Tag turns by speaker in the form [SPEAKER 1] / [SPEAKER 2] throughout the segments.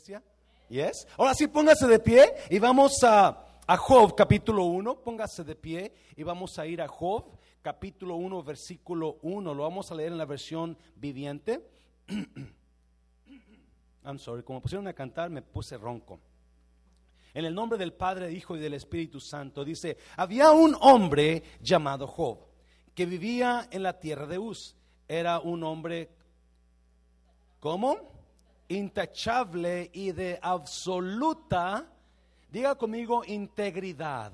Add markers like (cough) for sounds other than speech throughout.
[SPEAKER 1] iglesia? Yes. Ahora sí, póngase de pie y vamos a, a Job capítulo 1. Póngase de pie y vamos a ir a Job capítulo 1, versículo 1. Lo vamos a leer en la versión viviente. (clears throat) I'm sorry, como pusieron a cantar me puse ronco. En el nombre del Padre, Hijo y del Espíritu Santo dice, había un hombre llamado Job que vivía en la tierra de Uz. Era un hombre, ¿cómo? Intachable y de absoluta, diga conmigo, integridad.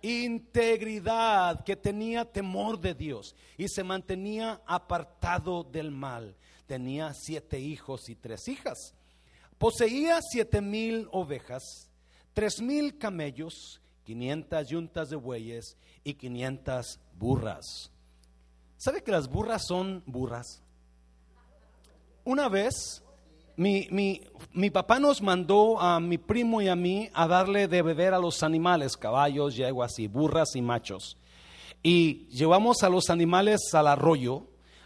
[SPEAKER 1] Integridad, que tenía temor de Dios y se mantenía apartado del mal. Tenía siete hijos y tres hijas. Poseía siete mil ovejas, tres mil camellos, quinientas yuntas de bueyes y quinientas burras. ¿Sabe que las burras son burras? Una vez mi, mi, mi, papá nos mandó a mi primo y a mí a darle de beber a los animales, caballos, yeguas y burras y machos. Y llevamos a los animales al arroyo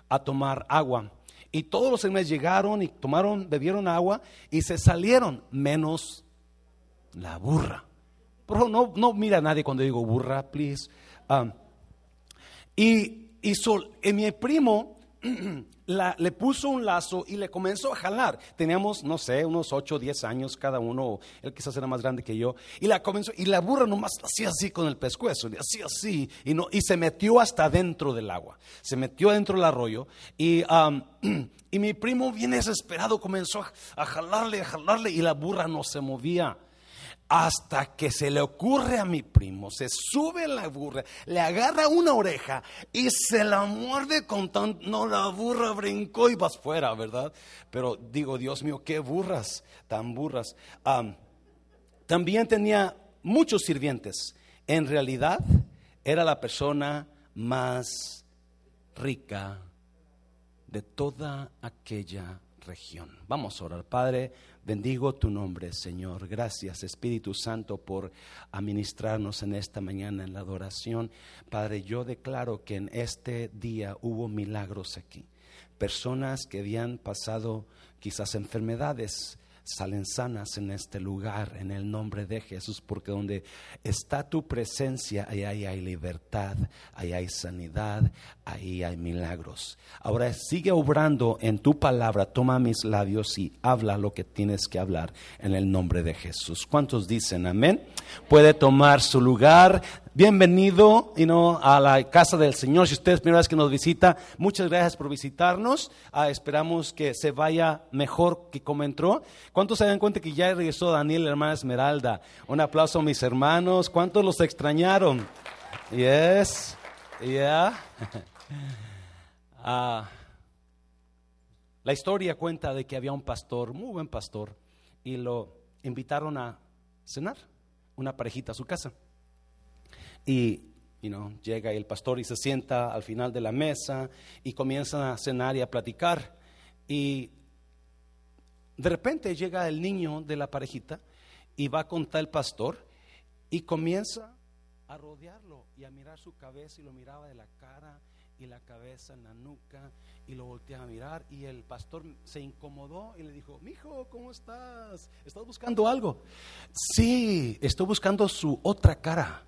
[SPEAKER 1] a tomar agua. Y todos los animales llegaron y tomaron, bebieron agua y se salieron, menos la burra. Pero no, no mira a nadie cuando digo burra, please. Um, y, y, y mi primo (clears throat) le puso un lazo y le comenzó a jalar. Teníamos, no sé, unos 8 o 10 años cada uno, él quizás era más grande que yo, y la comenzó, y la burra nomás hacía así con el pescuezo, hacía así, y, no, y se metió hasta dentro del agua, se metió dentro del arroyo, y, (clears throat) y mi primo bien desesperado comenzó a jalarle, a jalarle, y la burra no se movía hasta que se le ocurre a mi primo, se sube la burra, le agarra una oreja y se la muerde con tan... No, la burra brincó y vas fuera, ¿verdad? Pero digo, Dios mío, qué burras, tan burras. también tenía muchos sirvientes. En realidad era la persona más rica de toda aquella región. Vamos a orar, Padre. Bendigo tu nombre, Señor. Gracias, Espíritu Santo, por administrarnos en esta mañana en la adoración. Padre, yo declaro que en este día hubo milagros aquí. Personas que habían pasado quizás enfermedades, salen sanas en este lugar, en el nombre de Jesús, porque donde está tu presencia, ahí hay libertad, ahí hay sanidad, ahí hay milagros. Ahora sigue obrando en tu palabra, toma mis labios y habla lo que tienes que hablar en el nombre de Jesús. ¿Cuántos dicen amén? Puede tomar su lugar. Bienvenido a la casa del Señor. Si usted es primera vez que nos visita, muchas gracias por visitarnos. Ah, esperamos que se vaya mejor que como entró. ¿Cuántos se dan cuenta que ya regresó Daniel, hermana Esmeralda? Un aplauso a mis hermanos. ¿Cuántos los extrañaron? Yes, yeah. (laughs) Ah, la historia cuenta de que había un pastor, muy buen pastor, y lo invitaron a cenar, una parejita a su casa. Y llega el pastor y se sienta al final de la mesa y comienzan a cenar y a platicar. Y de repente llega el niño de la parejita y va a contar el pastor y comienza a rodearlo y a mirar su cabeza y lo miraba de la cara y la cabeza en la nuca y lo volteaba a mirar y el pastor se incomodó y le dijo, mijo, ¿cómo estás? ¿Estás buscando algo? Sí, estoy buscando su otra cara.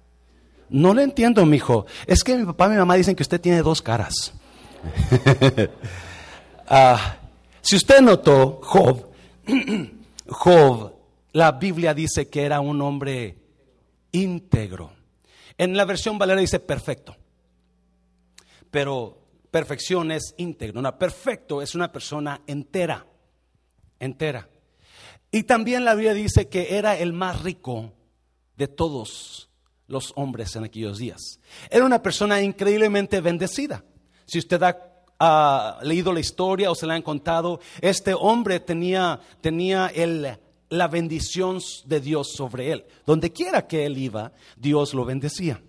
[SPEAKER 1] No le entiendo, mijo. Es que mi papá y mi mamá dicen que usted tiene dos caras. (laughs) Ah, si usted notó, Job (clears throat) Job, la Biblia dice que era un hombre íntegro. En la versión Valera dice perfecto. Pero perfección es íntegro. Una perfecto es una persona entera. Entera. Y también la Biblia dice que era el más rico de todos los hombres en aquellos días. Era una persona increíblemente bendecida. Si usted ha leído la historia o se la han contado, este hombre tenía, tenía el, la bendición de Dios sobre él. Donde quiera que él iba, Dios lo bendecía.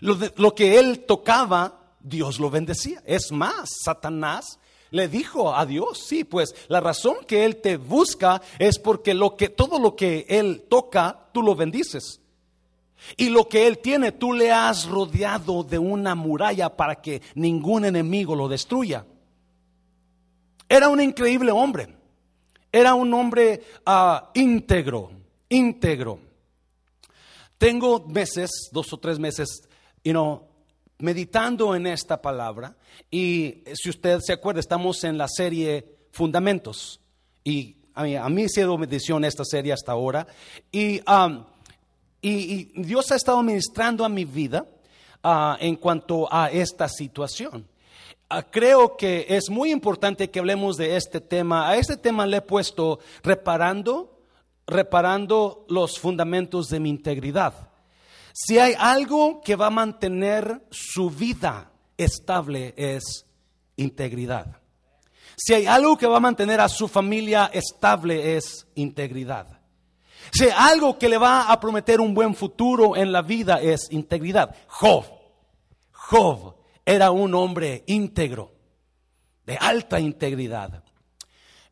[SPEAKER 1] Lo, lo que él tocaba, Dios lo bendecía. Es más, Satanás le dijo a Dios, sí, pues la razón que él te busca es porque lo que todo lo que él toca, tú lo bendices. Y lo que él tiene, tú le has rodeado de una muralla para que ningún enemigo lo destruya. Era un increíble hombre. Era un hombre ah, íntegro, íntegro. Tengo meses, dos o tres meses, you know, meditando en esta palabra y si usted se acuerda, estamos en la serie Fundamentos y a mí, a mí ha sido bendición esta serie hasta ahora y, y, Dios ha estado ministrando a mi vida uh, en cuanto a esta situación. Uh, creo que es muy importante que hablemos de este tema. A este tema le he puesto reparando, reparando los fundamentos de mi integridad. Si hay algo que va a mantener su vida estable es integridad. Si hay algo que va a mantener a su familia estable es integridad. Si hay algo que le va a prometer un buen futuro en la vida es integridad. Job, Job era un hombre íntegro, de alta integridad.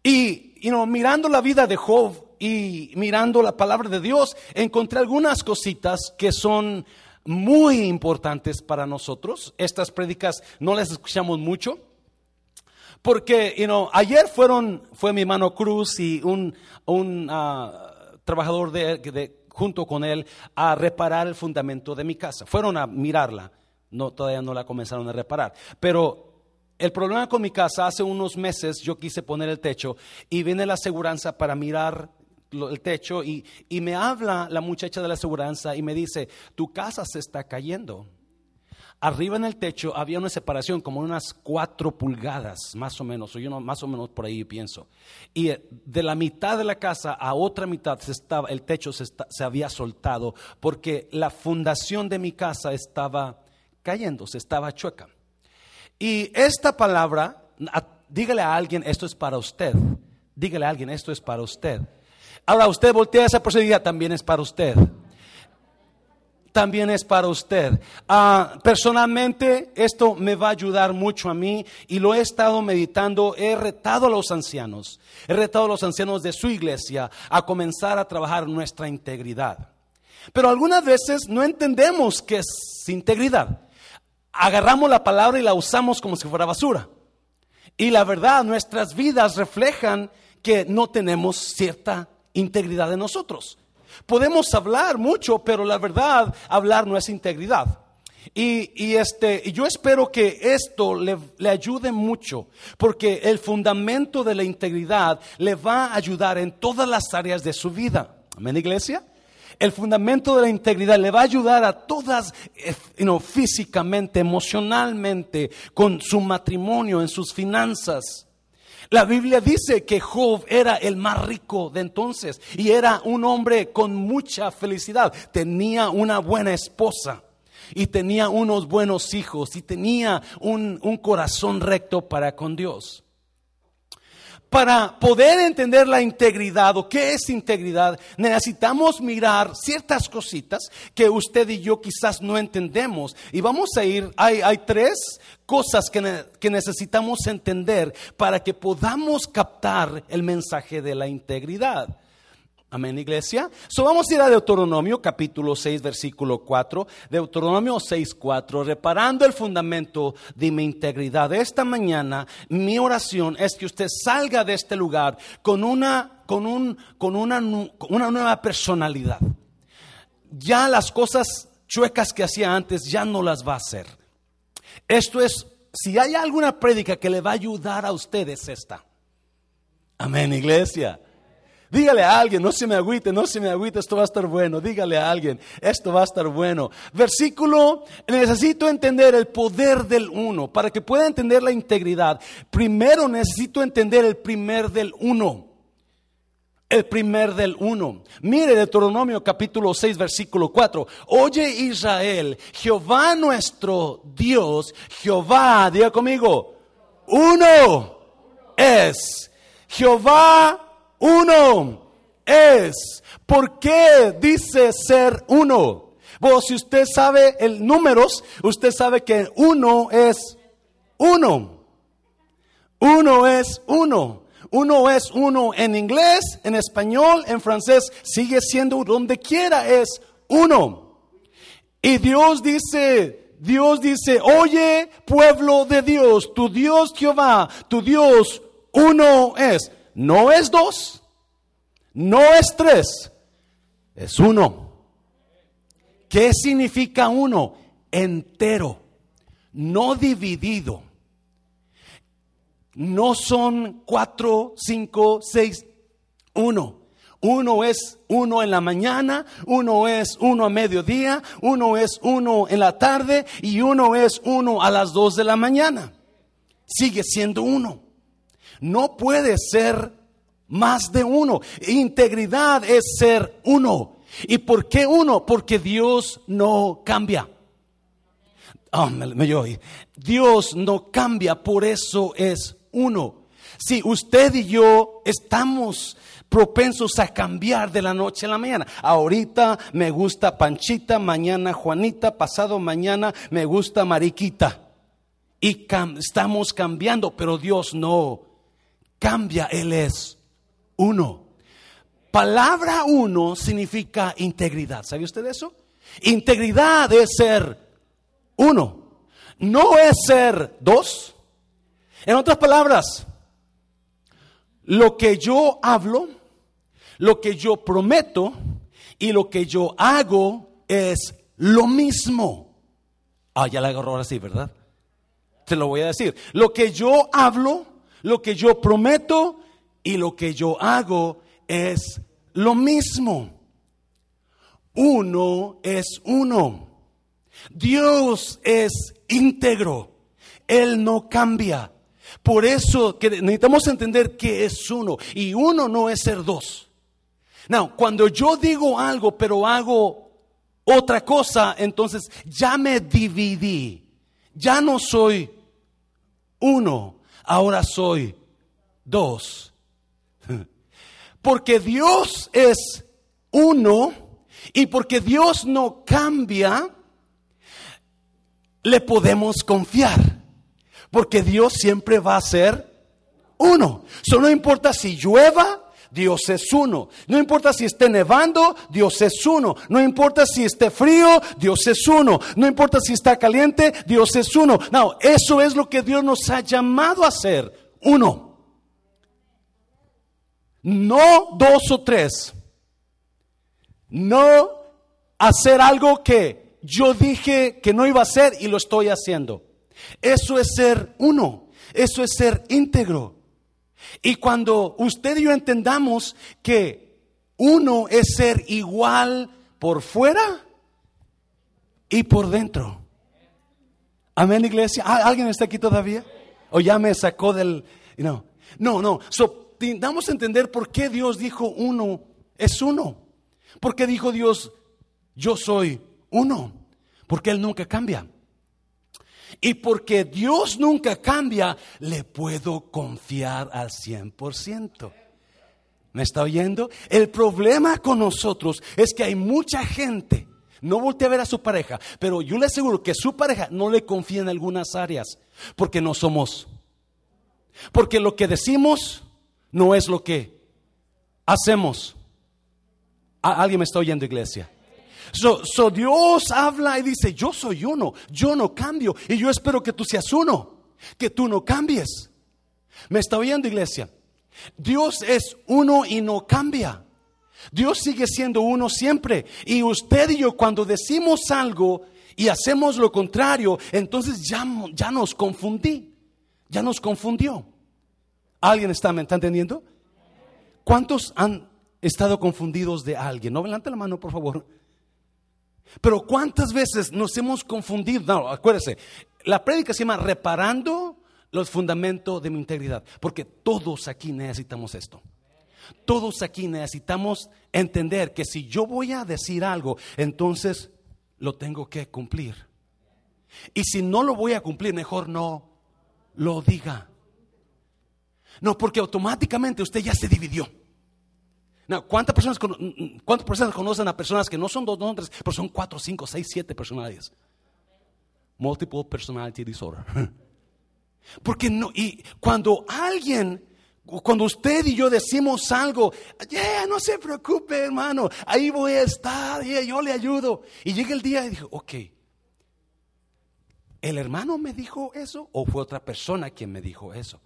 [SPEAKER 1] Y mirando la vida de Job, y mirando la palabra de Dios, encontré algunas cositas que son muy importantes para nosotros. Estas prédicas no las escuchamos mucho. Porque, you know, ayer fueron, fue mi hermano Cruz y un, un ah, trabajador de, junto con él a reparar el fundamento de mi casa. Fueron a mirarla. No, todavía no la comenzaron a reparar. Pero el problema con mi casa, hace unos meses yo quise poner el techo y viene la aseguranza para mirar el techo y, me habla la muchacha de la aseguranza y me dice, tu casa se está cayendo. Arriba en el techo había una separación como unas cuatro pulgadas, más o menos, o yo más o menos por ahí pienso. Y eh, de la mitad de la casa a otra mitad se el techo se, había soltado porque la fundación de mi casa estaba cayendo, se estaba chueca. Y esta palabra, dígale a alguien, esto es para usted. Dígale a alguien, esto es para usted. Ahora usted voltea esa y también es para usted. También es para usted. Ah, personalmente, esto me va a ayudar mucho a mí y lo he estado meditando. He retado a los ancianos, he retado a los ancianos de su iglesia a comenzar a trabajar nuestra integridad. Pero algunas veces no entendemos qué es integridad. Agarramos la palabra y la usamos como si fuera basura. Y la verdad, nuestras vidas reflejan que no tenemos cierta integridad de nosotros. Podemos hablar mucho, pero la verdad, hablar no es integridad. Y, este, yo espero que esto le, le, ayude mucho, porque el fundamento de la integridad le va a ayudar en todas las áreas de su vida. Amén, iglesia. El fundamento de la integridad le va a ayudar a todas, eh, físicamente, emocionalmente, con su matrimonio, en sus finanzas. La Biblia dice que Job era el más rico de entonces y era un hombre con mucha felicidad. Tenía una buena esposa y tenía unos buenos hijos y tenía un, un corazón recto para con Dios para poder entender la integridad o qué es integridad, necesitamos mirar ciertas cositas que usted y yo quizás no entendemos. Y vamos a ir, hay, hay tres cosas que, que necesitamos entender para que podamos captar el mensaje de la integridad. Amén, iglesia. So vamos a ir a Deuteronomio capítulo 6, versículo 4. Deuteronomio 6, 4. Reparando el fundamento de mi integridad. Esta mañana, mi oración es que usted salga de este lugar con una, con un, con una, una nueva personalidad. Ya las cosas chuecas que hacía antes ya no las va a hacer. Esto es, si hay alguna prédica que le va a ayudar a ustedes, esta. Amén, iglesia. Dígale a alguien, no se me agüite, no se me agüite, esto va a estar bueno. Dígale a alguien, esto va a estar bueno. Versículo, necesito entender el poder del uno. Para que pueda entender la integridad, primero necesito entender el primer del uno. El primer del uno. Mire Deuteronomio capítulo 6, versículo 4. Oye Israel, Jehová nuestro Dios, Jehová, diga conmigo, uno es. Jehová uno es. ¿Por qué dice ser uno? Bueno, si usted sabe el números, usted sabe que uno es uno. Uno es uno. Uno es uno en inglés, en español, en francés, sigue siendo donde quiera es uno. Y Dios dice, Dios dice, oye pueblo de Dios, tu Dios Jehová, tu Dios uno es. No es dos, no es tres, es uno. ¿Qué significa uno? Entero, no dividido. No son cuatro, cinco, seis, uno. Uno es uno en la mañana, uno es uno a mediodía, uno es uno en la tarde y uno es uno a las dos de la mañana. Sigue siendo uno. No puede ser más de uno. Integridad es ser uno. ¿Y por qué uno? Porque Dios no cambia. Oh, me, Dios no cambia, por eso es uno. Si usted y yo estamos propensos a cambiar de la noche a la mañana. Ahorita me gusta Panchita, mañana Juanita, pasado mañana me gusta Mariquita. Y estamos cambiando, pero Dios no cambia, Él es uno. Palabra uno significa integridad. ¿Sabe usted eso? Integridad es ser uno. No es ser dos. En otras palabras, lo que yo hablo, lo que yo prometo y lo que yo hago es lo mismo. Ah, ya la agarró ahora sí, ¿verdad? Te lo voy a decir. Lo que yo hablo, lo que yo prometo y lo que yo hago es lo mismo. Uno es uno. Dios es íntegro. Él no cambia. Por eso que necesitamos entender que es uno. Y uno no es ser dos. Now, cuando yo digo algo pero hago otra cosa, entonces ya me dividí. Ya no soy uno, ahora soy dos. Porque Dios es uno y porque Dios no cambia, le podemos confiar. Porque Dios siempre va a ser uno. Eso no importa si llueva, Dios es uno. No importa si esté nevando, Dios es uno. No importa si esté frío, Dios es uno. No importa si está caliente, Dios es uno. No, eso es lo que Dios nos ha llamado a hacer. Uno. No dos o tres. No hacer algo que yo dije que no iba a hacer y lo estoy haciendo. Eso es ser uno. Eso es ser íntegro. Y cuando usted y yo entendamos que uno es ser igual por fuera y por dentro. Amén, iglesia. ¿Alguien está aquí todavía? ¿O ya me sacó del... No, no, no. So, damos a entender por qué Dios dijo uno es uno. ¿Por qué dijo Dios yo soy uno? Porque Él nunca cambia. Y porque Dios nunca cambia, le puedo confiar al 100%. ¿Me está oyendo? El problema con nosotros es que hay mucha gente, no voltea a ver a su pareja, pero yo le aseguro que su pareja no le confía en algunas áreas, porque no somos. Porque lo que decimos no es lo que hacemos. ¿Alguien me está oyendo, iglesia? So, Dios habla y dice, yo soy uno, yo no cambio y yo espero que tú seas uno, que tú no cambies. ¿Me está oyendo iglesia? Dios es uno y no cambia. Dios sigue siendo uno siempre. Y usted y yo cuando decimos algo y hacemos lo contrario, entonces ya, ya nos confundí, ya nos confundió. ¿Alguien está, ¿me está entendiendo? ¿Cuántos han estado confundidos de alguien? No, levante la mano, por favor. Pero ¿cuántas veces nos hemos confundido? No, acuérdese, la prédica se llama reparando los fundamentos de mi integridad, porque todos aquí necesitamos esto. Todos aquí necesitamos entender que si yo voy a decir algo, entonces lo tengo que cumplir. Y si no lo voy a cumplir, mejor no lo diga. No, porque automáticamente usted ya se dividió. ¿Cuántas, personas, ¿Cuántas personas conocen a personas que no son dos, nombres, pero son cuatro, cinco, seis, siete personalidades? Multiple personality disorder. (laughs) Porque no, y cuando alguien, cuando usted y yo decimos algo, yeah, no se preocupe, hermano, ahí voy a estar, yo le ayudo. Y llega el día y dijo, ok, ¿el hermano me dijo eso o fue otra persona quien me dijo eso?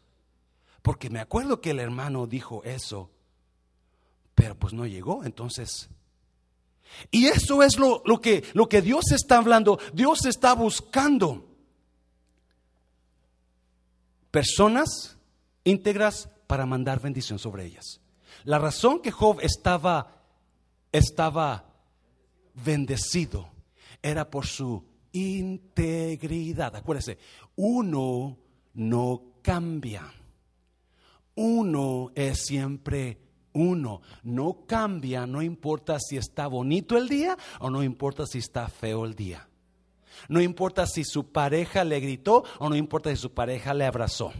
[SPEAKER 1] Porque me acuerdo que el hermano dijo eso, pero pues no llegó, entonces... Y eso es lo, lo, que, lo que Dios está hablando, Dios está buscando personas íntegras para mandar bendición sobre ellas. La razón que Job estaba, estaba bendecido era por su integridad. Acuérdense, uno no cambia. Uno es siempre uno. No cambia, no importa si está bonito el día o no importa si está feo el día. No importa si su pareja le gritó o no importa si su pareja le abrazó.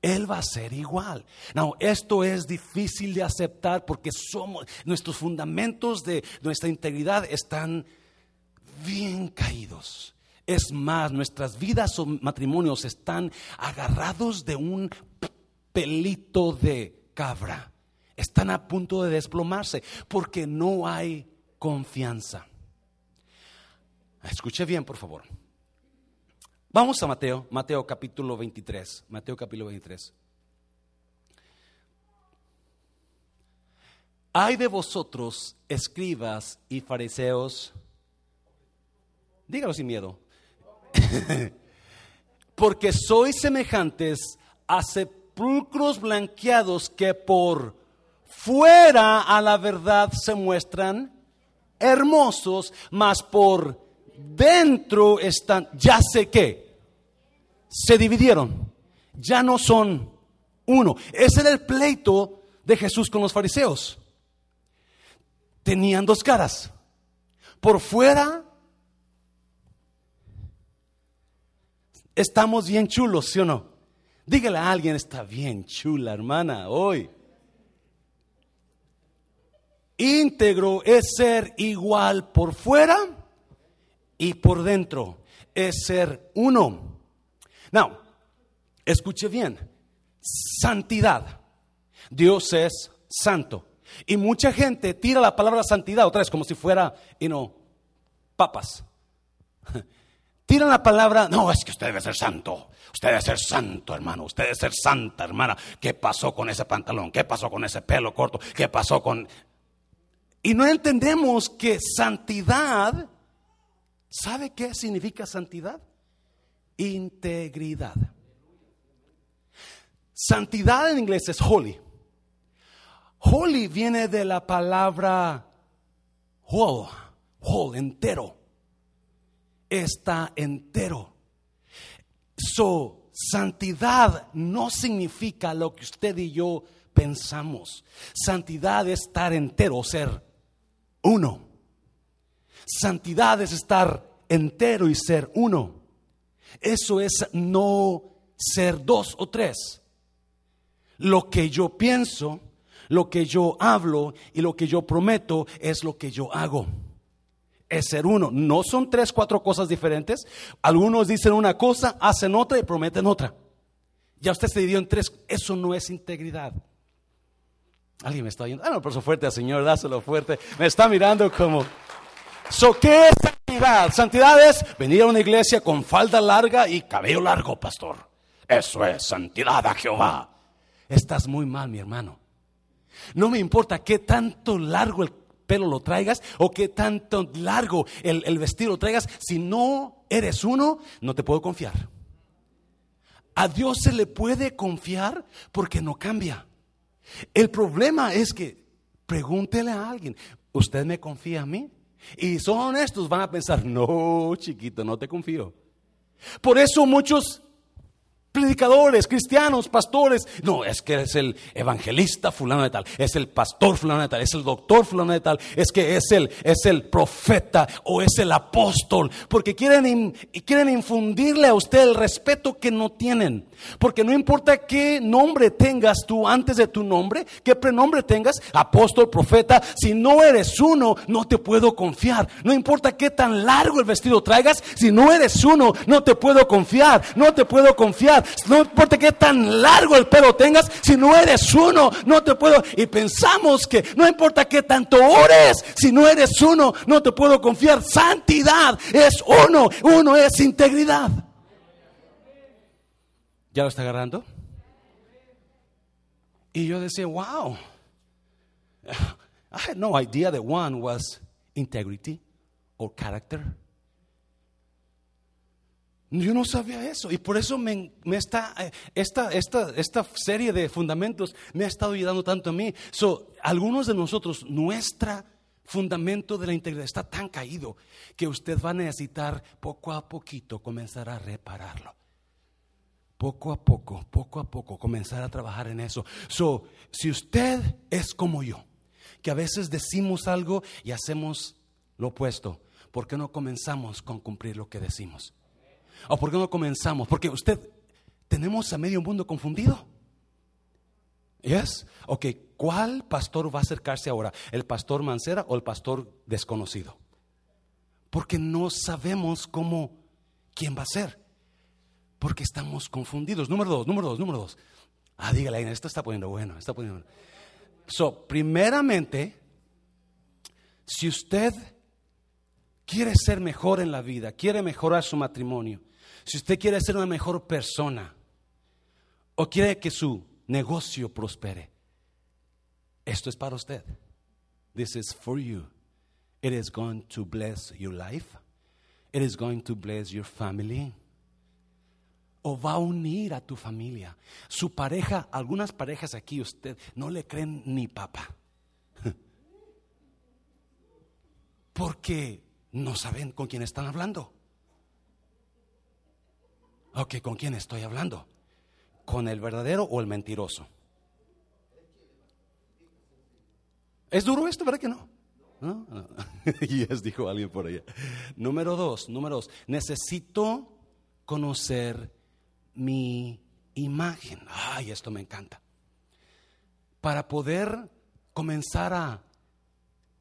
[SPEAKER 1] Él va a ser igual. No, esto es difícil de aceptar porque somos nuestros fundamentos de nuestra integridad están bien caídos. Es más, nuestras vidas o matrimonios están agarrados de un pelito de cabra. Están a punto de desplomarse porque no hay confianza. Escuche bien, por favor. Vamos a Mateo, Mateo capítulo 23, Mateo capítulo 23. Hay de vosotros, escribas y fariseos, dígalo sin miedo, (laughs) porque sois semejantes a sepulcros blanqueados que por fuera a la verdad se muestran hermosos, mas por dentro están, ya sé que, se dividieron, ya no son uno. Ese era el pleito de Jesús con los fariseos. Tenían dos caras. Por fuera estamos bien chulos, ¿sí o no? Dígale a alguien, está bien chula, hermana, hoy. Íntegro es ser igual por fuera y por dentro es ser uno. Now, escuche bien, santidad. Dios es santo. Y mucha gente tira la palabra santidad otra vez como si fuera, you know, papas. (laughs) Tiran la palabra, no, es que usted debe ser santo. Usted debe ser santo, hermano. Usted debe ser santa, hermana. ¿Qué pasó con ese pantalón? ¿Qué pasó con ese pelo corto? ¿Qué pasó con... Y no entendemos que santidad ¿Sabe qué significa santidad? Integridad. Santidad en inglés es holy. Holy viene de la palabra whole, whole, entero. Está entero. So, santidad no significa lo que usted y yo pensamos. Santidad es estar entero, ser uno. Santidad es estar entero y ser uno. Eso es no ser dos o tres. Lo que yo pienso, lo que yo hablo y lo que yo prometo es lo que yo hago. Es ser uno. No son tres, cuatro cosas diferentes. Algunos dicen una cosa, hacen otra y prometen otra. Ya usted se dividió en tres. Eso no es integridad. Alguien me está viendo. Ah, no, por eso fuerte al Señor, dáselo fuerte. Me está mirando como. So, ¿Qué es santidad? Santidad es venir a una iglesia con falda larga y cabello largo, pastor. Eso es santidad a Jehová. Estás muy mal, mi hermano. No me importa qué tanto largo el pelo lo traigas o qué tanto largo el, el vestido lo traigas. Si no eres uno, no te puedo confiar. A Dios se le puede confiar porque no cambia. El problema es que pregúntele a alguien, ¿usted me confía a mí? y son honestos, van a pensar, no, chiquito, no te confío. Por eso muchos predicadores, cristianos, pastores. No, es que es el evangelista fulano de tal, es el pastor fulano de tal, es el doctor fulano de tal, es que es el, es el profeta o es el apóstol, porque quieren, quieren infundirle a usted el respeto que no tienen. Porque no importa qué nombre tengas tú antes de tu nombre, qué prenombre tengas, apóstol, profeta, si no eres uno, no te puedo confiar. No importa qué tan largo el vestido traigas, si no eres uno, no te puedo confiar, no te puedo confiar. No importa qué tan largo el pelo tengas, si no eres uno, no te puedo. Y pensamos que no importa qué tanto ores, si no eres uno, no te puedo confiar. Santidad es uno, uno es integridad. ¿Ya lo está agarrando?
[SPEAKER 2] Y yo decía, wow. I had no idea that one was integrity or character. Yo no sabía eso y por eso me, está, eh, esta, esta, esta, serie de fundamentos me ha estado ayudando tanto a mí. So, algunos de nosotros, nuestro fundamento de la integridad está tan caído que usted va a necesitar poco a poquito comenzar a repararlo. Poco a poco, poco a poco, comenzar a trabajar en eso. So, si usted es como yo, que a veces decimos algo y hacemos lo opuesto, ¿por qué no comenzamos con cumplir lo que decimos? ¿O por qué no comenzamos? Porque usted, tenemos a medio mundo confundido. ¿Yes? Ok, ¿cuál pastor va a acercarse ahora? ¿El pastor Mancera o el pastor desconocido? Porque no sabemos cómo, quién va a ser. Porque estamos confundidos. Número dos, número dos, número dos. Ah, dígale, esto está poniendo bueno, está poniendo bueno. So, primeramente, si usted quiere ser mejor en la vida, quiere mejorar su matrimonio, si usted quiere ser una mejor persona o quiere que su negocio prospere, esto es para usted. This is for you. It is going to bless your life. It is going to bless your family. O va a unir a tu familia. Su pareja, algunas parejas aquí, usted no le creen ni papá. (laughs) Porque no saben con quién están hablando. Ok, ¿con quién estoy hablando? ¿Con el verdadero o el mentiroso? ¿Es duro esto, verdad que no? ¿No? (laughs) yes, dijo alguien por allá. Número dos, número dos. Necesito conocer mi imagen. Ay, esto me encanta. Para poder comenzar a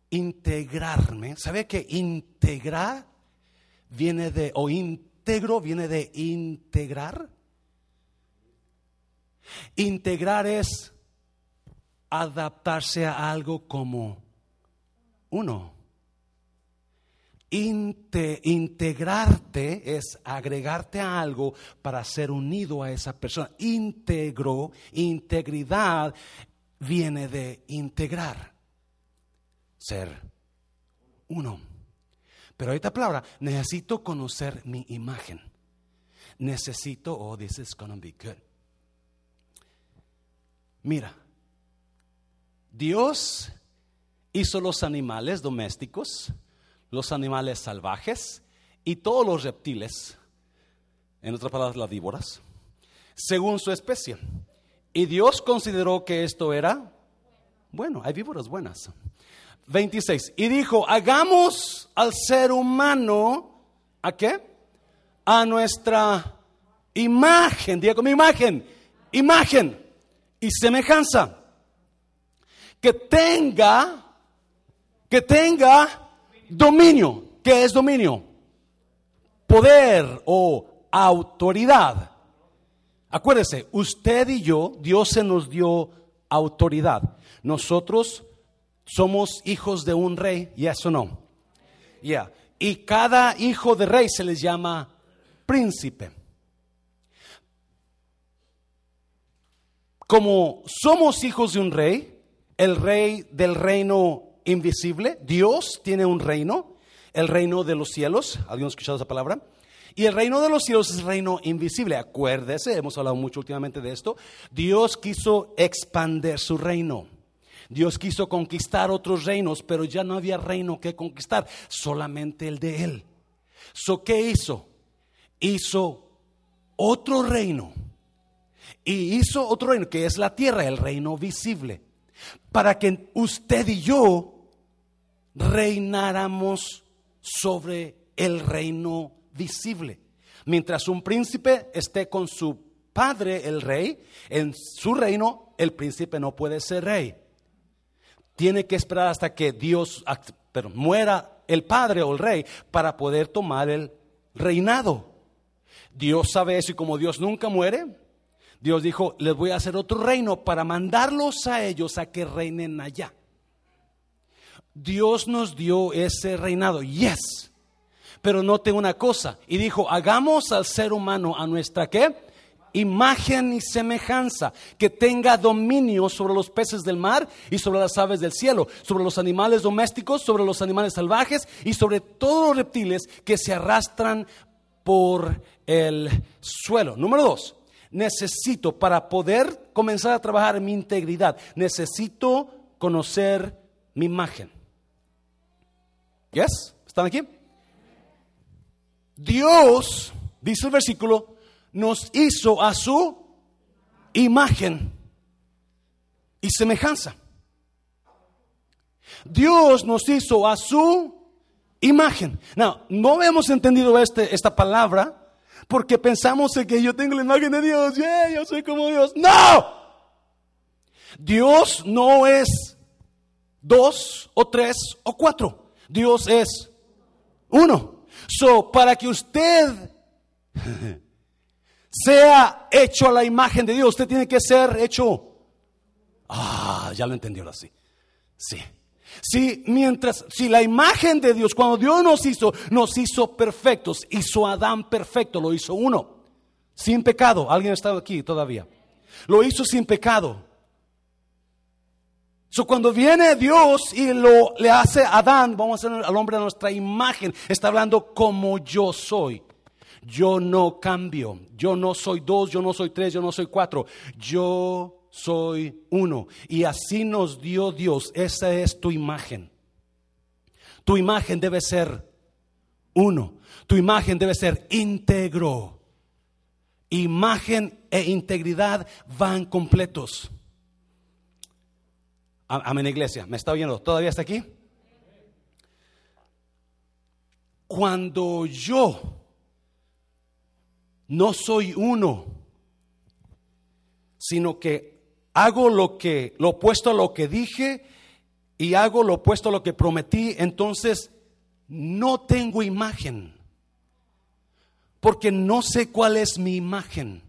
[SPEAKER 2] integrarme. ¿Sabe que integrar viene de, o Integro viene de integrar. Integrar es adaptarse a algo como uno. integrarte es agregarte a algo para ser unido a esa persona. Integro, integridad viene de integrar, ser uno. Pero esta palabra, necesito conocer mi imagen. Necesito, oh, this is to be good. Mira, Dios hizo los animales domésticos, los animales salvajes y todos los reptiles, en otras palabras, las víboras, según su especie. Y Dios consideró que esto era bueno, hay víboras buenas. 26. Y dijo, hagamos al ser humano, ¿a qué? A nuestra imagen, diga con mi imagen, imagen y semejanza. Que tenga, que tenga dominio. ¿Qué es dominio? Poder o autoridad. Acuérdese, usted y yo, Dios se nos dio autoridad. Nosotros somos hijos de un rey, ¿y eso no? Ya. Y cada hijo de rey se les llama príncipe. Como somos hijos de un rey, el rey del reino invisible, Dios tiene un reino, el reino de los cielos, ¿alguien ha escuchado esa palabra? Y el reino de los cielos es reino invisible. Acuérdese, hemos hablado mucho últimamente de esto. Dios quiso expander su reino. Dios quiso conquistar otros reinos, pero ya no había reino que conquistar, solamente el de Él. So, ¿Qué hizo? Hizo otro reino. Y hizo otro reino, que es la tierra, el reino visible. Para que usted y yo reináramos sobre el reino visible. Mientras un príncipe esté con su padre, el rey, en su reino, el príncipe no puede ser rey tiene que esperar hasta que Dios muera el padre o el rey para poder tomar el reinado. Dios sabe eso y como Dios nunca muere, Dios dijo, les voy a hacer otro reino para mandarlos a ellos a que reinen allá. Dios nos dio ese reinado, yes. Pero note una cosa, y dijo, hagamos al ser humano a nuestra qué? Imagen y semejanza, que tenga dominio sobre los peces del mar y sobre las aves del cielo, sobre los animales domésticos, sobre los animales salvajes y sobre todos los reptiles que se arrastran por el suelo. Número dos, necesito para poder comenzar a trabajar en mi integridad, necesito conocer mi imagen. ¿Yes? ¿Están aquí? Dios, dice el versículo, nos hizo a su imagen y semejanza. Dios nos hizo a su imagen. No, no hemos entendido este, esta palabra porque pensamos que yo tengo la imagen de Dios, yeah, yo soy como Dios. No, Dios no es dos o tres o cuatro. Dios es uno. So, para que usted (laughs) sea hecho a la imagen de Dios, usted tiene que ser hecho. Ah, ya lo entendió así. Sí. Si mientras, si la imagen de Dios, cuando Dios nos hizo, nos hizo perfectos, hizo a Adán perfecto, lo hizo uno, sin pecado. ¿Alguien estado aquí todavía? Lo hizo sin pecado. So, cuando viene Dios y lo le hace a Adán, vamos a hacer al hombre a nuestra imagen, está hablando como yo soy. Yo no cambio, yo no soy dos, yo no soy tres, yo no soy cuatro, yo soy uno. Y así nos dio Dios, esa es tu imagen. Tu imagen debe ser uno, tu imagen debe ser íntegro. Imagen e integridad van completos. Amén, iglesia. ¿Me está oyendo? ¿Todavía está aquí? Cuando yo no soy uno, sino que hago lo que lo opuesto a lo que dije y hago lo opuesto a lo que prometí, entonces no tengo imagen. Porque no sé cuál es mi imagen.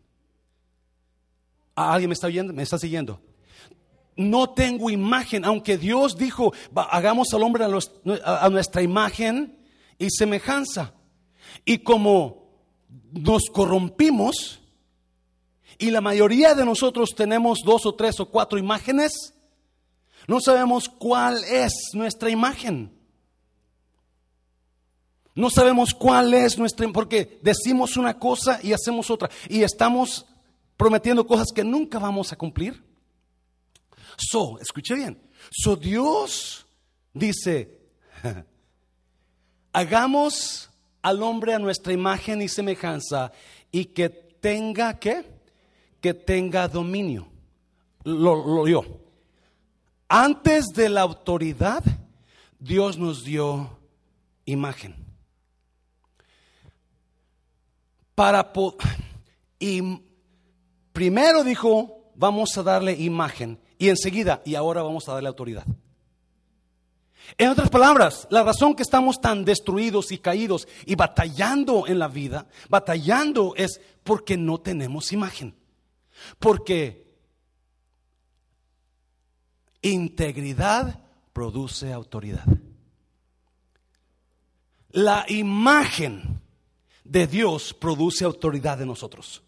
[SPEAKER 2] ¿Alguien me está oyendo? ¿Me está siguiendo? no tengo imagen, aunque Dios dijo, hagamos al hombre a, nuestra imagen y semejanza. Y como nos corrompimos, y la mayoría de nosotros tenemos dos o tres o cuatro imágenes, no sabemos cuál es nuestra imagen. No sabemos cuál es nuestra, porque decimos una cosa y hacemos otra. Y estamos prometiendo cosas que nunca vamos a cumplir. So, escuche bien. So Dios dice, (laughs) hagamos al hombre a nuestra imagen y semejanza y que tenga que, tenga dominio. Lo, lo yo. Antes de la autoridad, Dios nos dio imagen. Para y primero dijo, vamos a darle imagen y enseguida, y ahora vamos a darle autoridad. En otras palabras, la razón que estamos tan destruidos y caídos y batallando en la vida, batallando es porque no tenemos imagen. Porque integridad produce autoridad. La imagen de Dios produce autoridad en nosotros.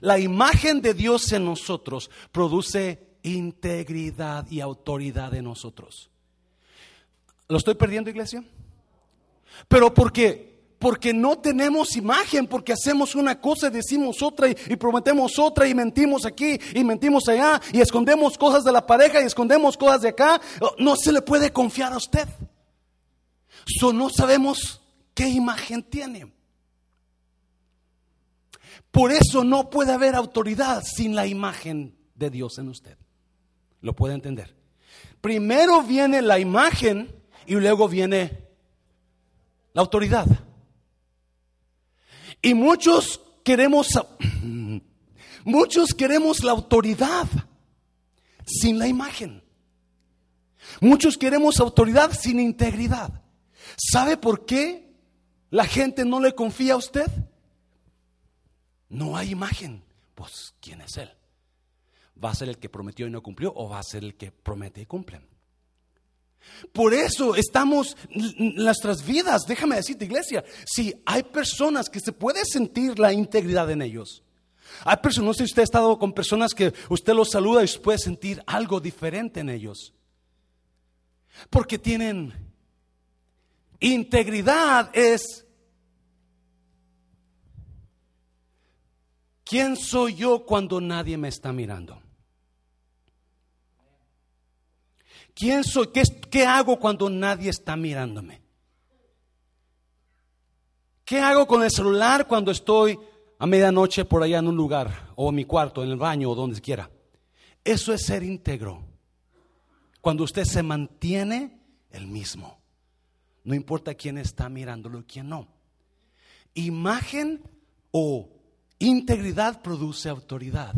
[SPEAKER 2] La imagen de Dios en nosotros produce integridad y autoridad de nosotros. ¿Lo estoy perdiendo, iglesia? Pero porque porque no tenemos imagen, porque hacemos una cosa y decimos otra y, prometemos otra y mentimos aquí y mentimos allá y escondemos cosas de la pareja y escondemos cosas de acá, no se le puede confiar a usted. So, no sabemos qué imagen tiene. Por eso no puede haber autoridad sin la imagen de Dios en usted. Lo puede entender. Primero viene la imagen y luego viene la autoridad. Y muchos queremos, (clears throat) muchos queremos la autoridad sin la imagen. Muchos queremos autoridad sin integridad. ¿Sabe por qué la gente no le confía a usted? No hay imagen. Pues, ¿quién es él? ¿Va a ser el que prometió y no cumplió o va a ser el que promete y cumple? Por eso estamos en nuestras vidas, déjame decirte iglesia, si hay personas que se puede sentir la integridad en ellos, Hay personas, no sé si usted ha estado con personas que usted los saluda y puede sentir algo diferente en ellos. Porque tienen integridad es ¿Quién soy yo cuando nadie me está mirando? ¿Quién soy? ¿Qué, ¿Qué, hago cuando nadie está mirándome? ¿Qué hago con el celular cuando estoy a medianoche por allá en un lugar, o en mi cuarto, en el baño, o donde quiera? Eso es ser íntegro. Cuando usted se mantiene el mismo. No importa quién está mirándolo y quién no. Imagen o integridad produce autoridad.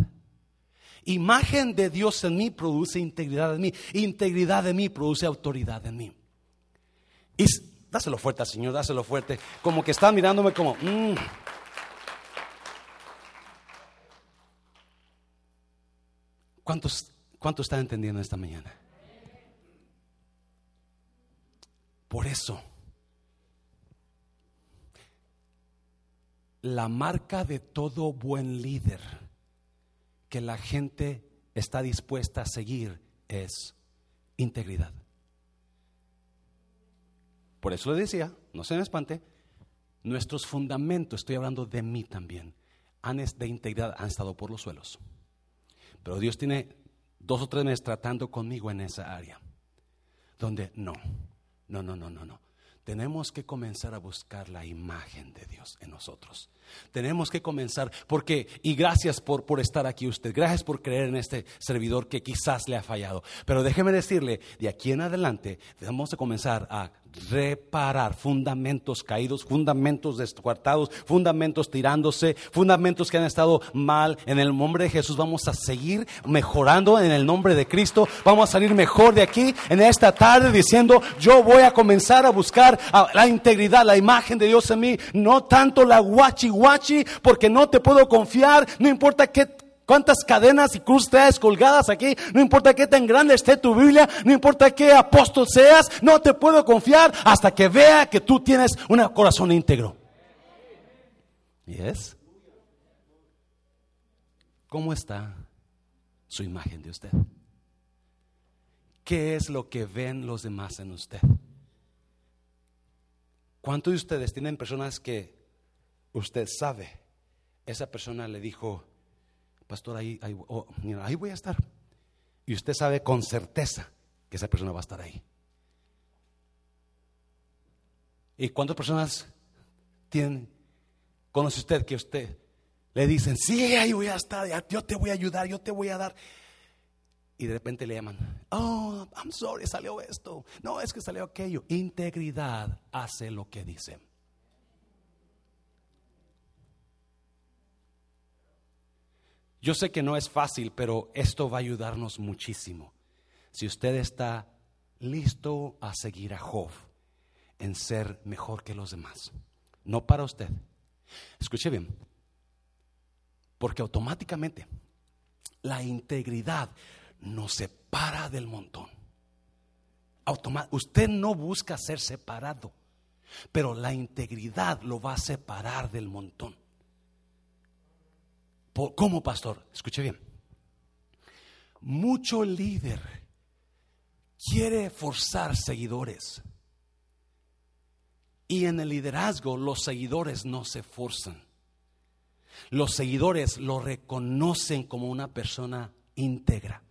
[SPEAKER 2] Imagen de Dios en mí produce integridad en mí. Integridad de mí produce autoridad en mí. Y dáselo fuerte al Señor, dáselo fuerte. Como que está mirándome como... Mm". ¿Cuántos, ¿Cuántos están entendiendo esta mañana? Por eso, la marca de todo buen líder que la gente está dispuesta a seguir es integridad. Por eso le decía, no se me espante, nuestros fundamentos, estoy hablando de mí también, de integridad han estado por los suelos. Pero Dios tiene dos o tres meses tratando conmigo en esa área, donde no, no, no, no, no, no. Tenemos que comenzar a buscar la imagen de Dios en nosotros. Tenemos que comenzar, porque, y gracias por, por estar aquí usted, gracias por creer en este servidor que quizás le ha fallado. Pero déjeme decirle, de aquí en adelante, vamos a comenzar a reparar fundamentos caídos, fundamentos descuartados, fundamentos tirándose, fundamentos que han estado mal. En el nombre de Jesús vamos a seguir mejorando en el nombre de Cristo. Vamos a salir mejor de aquí en esta tarde diciendo, yo voy a comenzar a buscar la integridad, la imagen de Dios en mí, no tanto la guachi guachi, porque no te puedo confiar, no importa qué cuántas cadenas y cruces colgadas aquí, no importa qué tan grande esté tu Biblia, no importa qué apóstol seas, no te puedo confiar hasta que vea que tú tienes un corazón íntegro. ¿Y es? ¿Cómo está su imagen de usted? ¿Qué es lo que ven los demás en usted? ¿Cuántos de ustedes tienen personas que usted sabe? Esa persona le dijo, pastor, ahí, oh, ahí, voy a estar. Y usted sabe con certeza que esa persona va a estar ahí. ¿Y cuántas personas tienen, conoce usted que usted le dicen, sí, ahí voy a estar, yo te voy a ayudar, yo te voy a dar? Y de repente le llaman, oh, I'm sorry, salió esto. No, es que salió aquello. Integridad hace lo que dice. Yo sé que no es fácil, pero esto va a ayudarnos muchísimo. Si usted está listo a seguir a Job en ser mejor que los demás, no para usted. Escuche bien, porque automáticamente la integridad nos separa del montón. usted no busca ser separado, pero la integridad lo va a separar del montón. ¿Cómo, pastor? Escuche bien. Mucho líder quiere forzar seguidores. Y en el liderazgo los seguidores no se forzan. Los seguidores lo reconocen como una persona íntegra.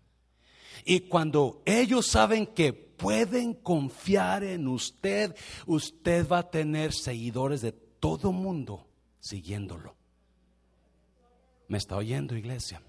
[SPEAKER 2] Y cuando ellos saben que pueden confiar en usted, usted va a tener seguidores de todo mundo siguiéndolo. ¿Me está oyendo, iglesia?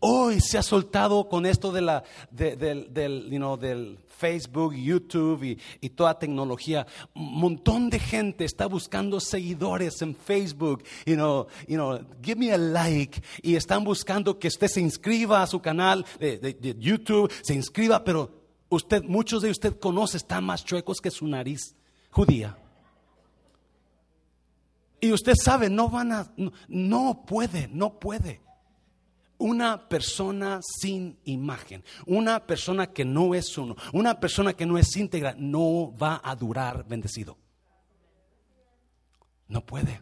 [SPEAKER 2] Hoy se ha soltado con esto de la, del, del Facebook, YouTube y, toda tecnología. Un montón de gente está buscando seguidores en Facebook. You know, you know, give me a like. Y están buscando que usted se inscriba a su canal de, de YouTube, se inscriba, pero usted, muchos de usted conoce, están más chuecos que su nariz judía. Y usted sabe, no van a, no, puede, no puede. Una persona sin imagen, una persona que no es uno, una persona que no es íntegra, no va a durar bendecido. No puede.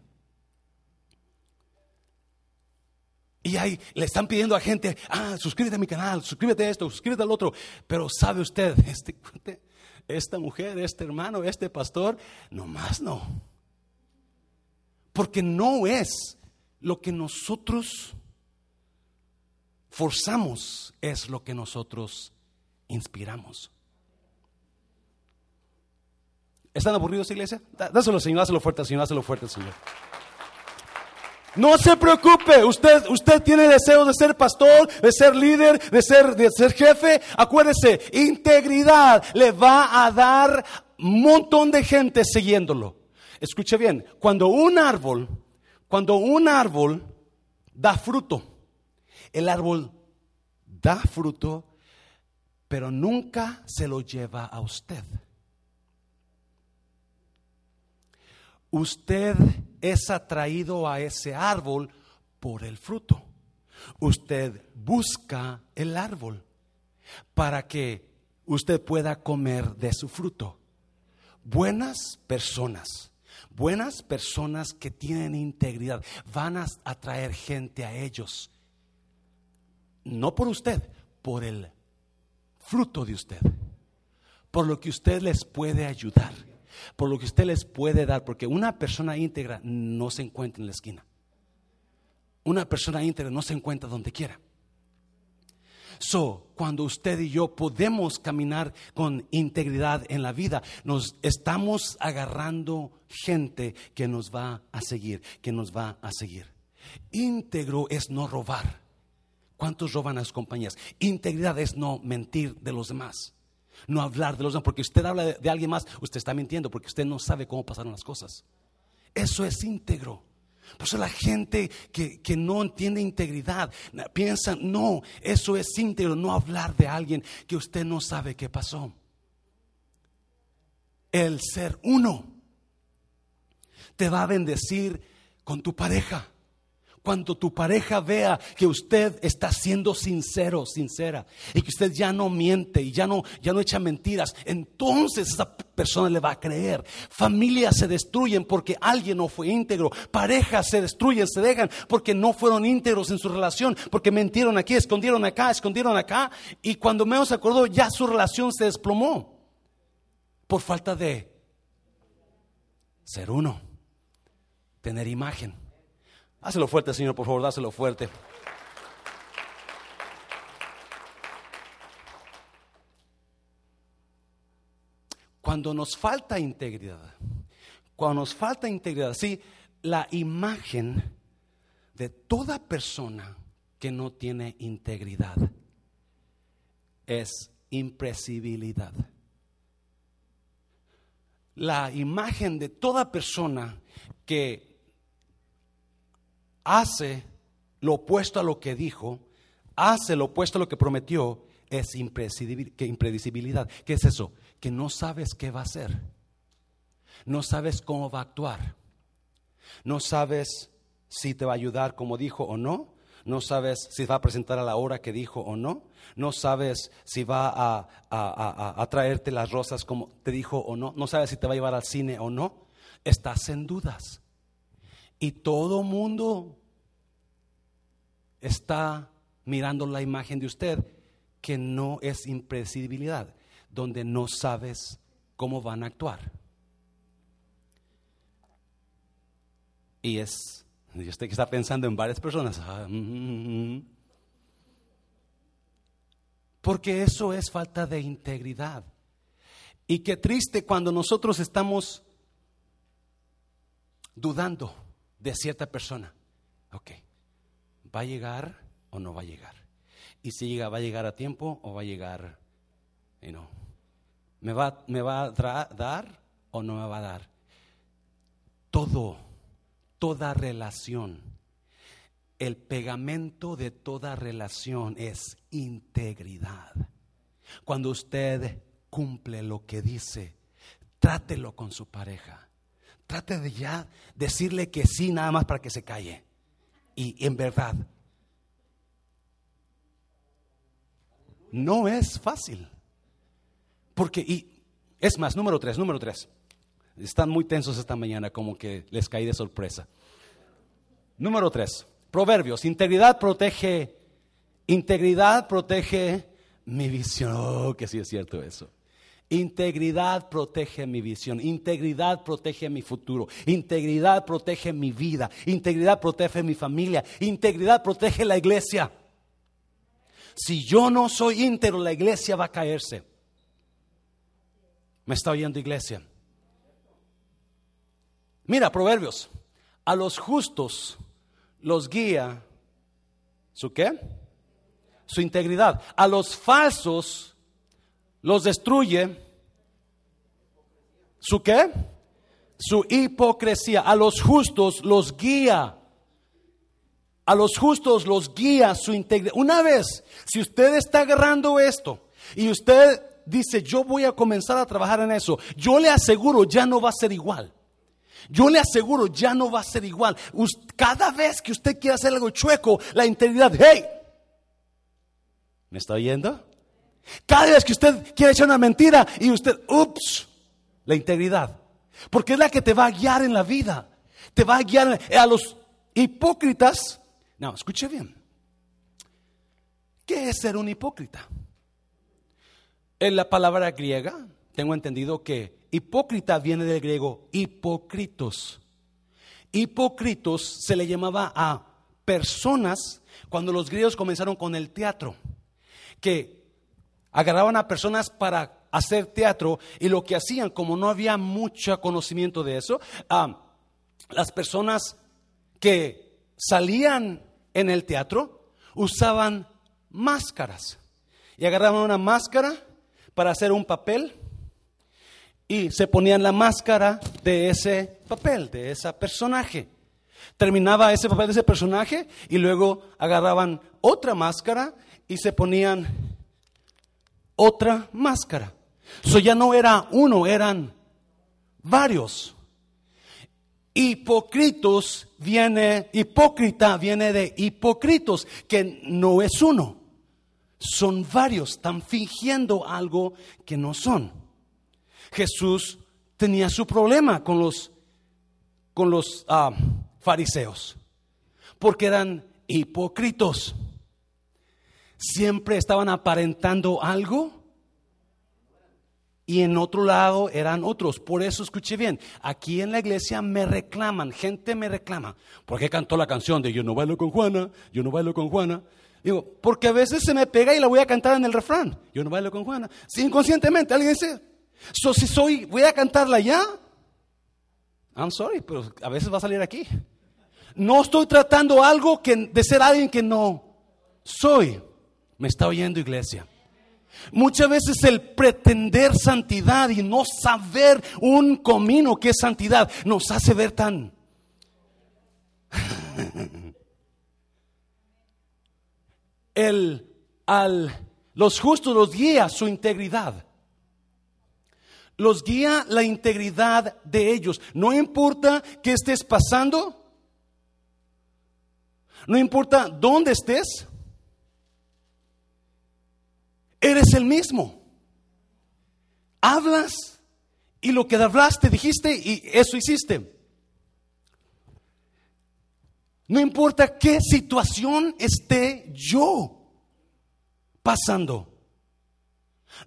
[SPEAKER 2] Y ahí le están pidiendo a gente, ah, suscríbete a mi canal, suscríbete a esto, suscríbete al otro. Pero sabe usted, (laughs) este, esta mujer, este hermano, este pastor, nomás no. Porque no es lo que nosotros forzamos, es lo que nosotros inspiramos. ¿Están aburridos, iglesia? Dáselo, Señor, dáselo fuerte, Señor, dáselo fuerte, Señor. No se preocupe, usted, usted tiene deseo de ser pastor, de ser líder, de ser, de ser jefe. Acuérdese, integridad le va a dar un montón de gente siguiéndolo. Escuche bien, cuando un árbol, cuando un árbol da fruto, el árbol da fruto, pero nunca se lo lleva a usted. Usted es atraído a ese árbol por el fruto. Usted busca el árbol para que usted pueda comer de su fruto. Buenas personas, buenas personas que tienen integridad, van a atraer gente a ellos. No por usted, por el fruto de usted, por lo que usted les puede ayudar por lo que usted les puede dar, porque una persona íntegra no se encuentra en la esquina. Una persona íntegra no se encuentra donde quiera. So, cuando usted y yo podemos caminar con integridad en la vida, nos estamos agarrando gente que nos va a seguir, que nos va a seguir. Íntegro es no robar. ¿Cuántos roban a sus compañías? Integridad es no mentir de los demás no hablar de los demás, porque usted habla de, alguien más, usted está mintiendo, porque usted no sabe cómo pasaron las cosas. Eso es íntegro. Por eso la gente que, que, no entiende integridad piensa, no, eso es íntegro, no hablar de alguien que usted no sabe qué pasó. El ser uno te va a bendecir con tu pareja. Cuando tu pareja vea que usted está siendo sincero, sincera, y que usted ya no miente y ya no, ya no echa mentiras, entonces esa persona le va a creer. Familias se destruyen porque alguien no fue íntegro. Parejas se destruyen, se dejan porque no fueron íntegros en su relación, porque mentieron aquí, escondieron acá, escondieron acá, y cuando menos acordó ya su relación se desplomó por falta de ser uno, tener imagen. Házelo fuerte, Señor, por favor, dáselo fuerte. Cuando nos falta integridad, cuando nos falta integridad, sí, la imagen de toda persona que no tiene integridad es impresibilidad. La imagen de toda persona que hace lo opuesto a lo que dijo, hace lo opuesto a lo que prometió, es impredecibilidad. ¿Qué es eso? Que no sabes qué va a hacer. No sabes cómo va a actuar. No sabes si te va a ayudar como dijo o no. No sabes si va a presentar a la hora que dijo o no. No sabes si va a, a, traerte las rosas como te dijo o no. No sabes si te va a llevar al cine o no. Estás en dudas. Y todo mundo está mirando la imagen de usted que no es impredecibilidad, donde no sabes cómo van a actuar. Y es, usted que está pensando en varias personas, ah, mm, mm, mm, porque eso es falta de integridad. Y qué triste cuando nosotros estamos dudando de cierta persona. Ok, ¿va a llegar o no va a llegar? Y si llega, ¿va a llegar a tiempo o va a llegar, you ¿me va, me va a dar o no me va a dar? Todo, toda relación, el pegamento de toda relación es integridad. Cuando usted cumple lo que dice, trátelo con su pareja Trate de ya decirle que sí nada más para que se calle. Y en verdad, no es fácil. Porque, y es más, número tres, número tres. Están muy tensos esta mañana, como que les caí de sorpresa. Número tres, Proverbios, integridad protege, integridad protege mi visión. Oh, que sí es cierto eso. Integridad protege mi visión, integridad protege mi futuro, integridad protege mi vida, integridad protege mi familia, integridad protege la iglesia. Si yo no soy íntegro, la iglesia va a caerse. ¿Me está oyendo iglesia? Mira, Proverbios, a los justos los guía su qué? Su integridad. A los falsos los destruye su qué? Su hipocresía. A los justos los guía. A los justos los guía su integridad. Una vez, si usted está agarrando esto y usted dice, yo voy a comenzar a trabajar en eso, yo le aseguro, ya no va a ser igual. Yo le aseguro, ya no va a ser igual. Cada vez que usted quiera hacer algo chueco, la integridad, hey, ¿me está oyendo? Cada vez que usted quiere echar una mentira y usted, ups, la integridad. Porque es la que te va a guiar en la vida. Te va a guiar a los hipócritas. No, escuche bien. ¿Qué es ser un hipócrita? En la palabra griega, tengo entendido que hipócrita viene del griego hipócritos. Hipócritos se le llamaba a personas cuando los griegos comenzaron con el teatro, que agarraban a personas para hacer teatro y lo que hacían, como no había mucho conocimiento de eso, ah, las personas que salían en el teatro usaban máscaras y agarraban una máscara para hacer un papel y se ponían la máscara de ese papel, de ese personaje. Terminaba ese papel de ese personaje y luego agarraban otra máscara y se ponían otra máscara. Eso ya no era uno, eran varios. Hipócritos viene, hipócrita viene de hipócritos, que no es uno. Son varios, están fingiendo algo que no son. Jesús tenía su problema con los, con los ah, fariseos, porque eran hipócritos. Siempre estaban aparentando algo y en otro lado eran otros. Por eso escuché bien, aquí en la iglesia me reclaman, gente me reclama. ¿Por qué cantó la canción de Yo no bailo con Juana? Yo no bailo con Juana. Digo, porque a veces se me pega y la voy a cantar en el refrán. Yo no bailo con Juana. Si inconscientemente alguien dice, so, si soy, voy a cantarla ya. I'm sorry, pero a veces va a salir aquí. No estoy tratando algo que, de ser alguien que no soy. Me está oyendo iglesia. Muchas veces el pretender santidad y no saber un comino que es santidad nos hace ver tan... (laughs) El, al, los justos los guía su integridad. Los guía la integridad de ellos. No importa qué estés pasando. No importa dónde estés eres el mismo. Hablas y lo que hablaste dijiste y eso hiciste. No importa qué situación esté yo pasando.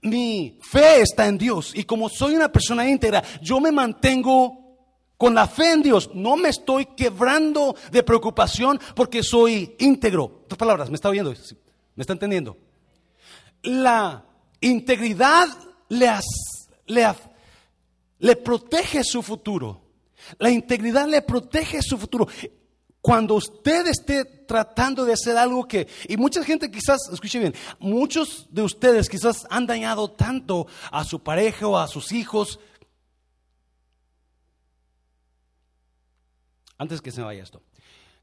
[SPEAKER 2] Mi fe está en Dios y como soy una persona íntegra, yo me mantengo con la fe en Dios. No me estoy quebrando de preocupación porque soy íntegro. Dos palabras, ¿me está oyendo? ¿Me está entendiendo? La integridad le, protege su futuro. La integridad le protege su futuro. Cuando usted esté tratando de hacer algo que, y mucha gente quizás, escuche bien, muchos de ustedes quizás han dañado tanto a su pareja o a sus hijos. Antes que se vaya esto.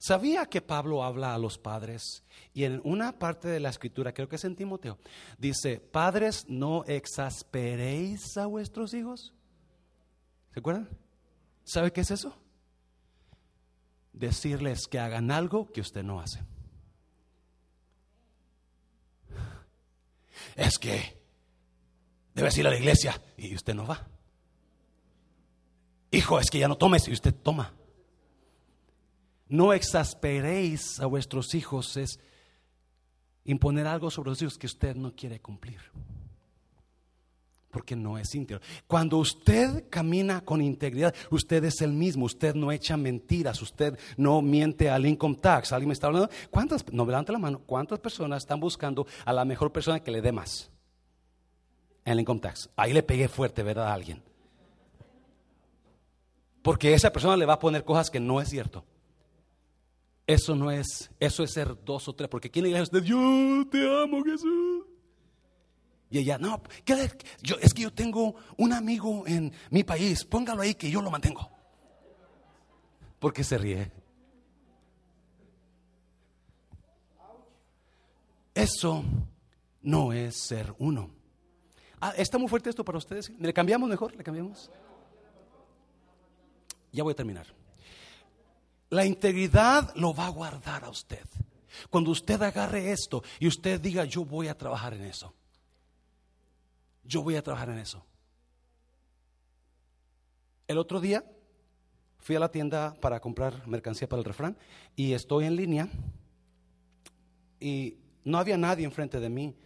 [SPEAKER 2] ¿Sabía que Pablo habla a los padres? Y en una parte de la escritura, creo que es en Timoteo, dice, padres, no exasperéis a vuestros hijos. ¿Se acuerdan? ¿Sabe qué es eso? Decirles que hagan algo que usted no hace. Es que debes ir a la iglesia y usted no va. Hijo, es que ya no tomes y usted toma. No exasperéis a vuestros hijos es imponer algo sobre los hijos que usted no quiere cumplir. Porque no es íntegro. Cuando usted camina con integridad, usted es el mismo, usted no echa mentiras, usted no miente al income tax. ¿Alguien me está hablando? ¿Cuántas, no me levante la mano, cuántas personas están buscando a la mejor persona que le dé más? En el income tax. Ahí le pegué fuerte, ¿verdad? A alguien. Porque esa persona le va a poner cosas que no es cierto. Eso no es, eso es ser dos o tres, porque aquí en la iglesia usted, yo te amo Jesús. Y ella, no, yo, es que yo tengo un amigo en mi país, póngalo ahí que yo lo mantengo. ¿Por qué se ríe? Eso no es ser uno. Ah, ¿Está muy fuerte esto para ustedes? ¿Le cambiamos mejor? ¿Le cambiamos? Ya voy a terminar. La integridad lo va a guardar a usted. Cuando usted agarre esto y usted diga, yo voy a trabajar en eso. Yo voy a trabajar en eso. El otro día fui a la tienda para comprar mercancía para el refrán y estoy en línea y no había nadie enfrente de mí.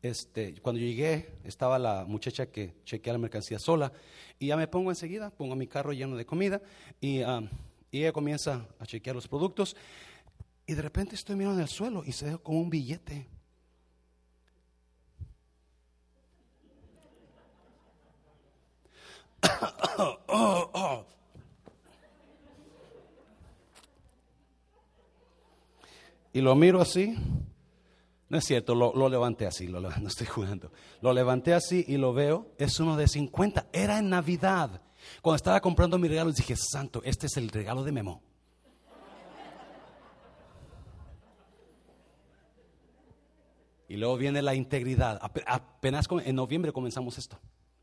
[SPEAKER 2] Este, cuando llegué estaba la muchacha que chequea la mercancía sola y ya me pongo enseguida, pongo mi carro lleno de comida y ah, y ella comienza a chequear los productos y de repente estoy mirando en el suelo y se ve como un billete. (coughs) Y lo miro así. No es cierto, lo, levanté así, no estoy jugando. Lo levanté así y lo veo, es uno de 50. Era en Navidad. Cuando estaba comprando mi regalo, dije, santo, este es el regalo de Memo. Y luego viene la integridad. Apenas en noviembre comenzamos esto,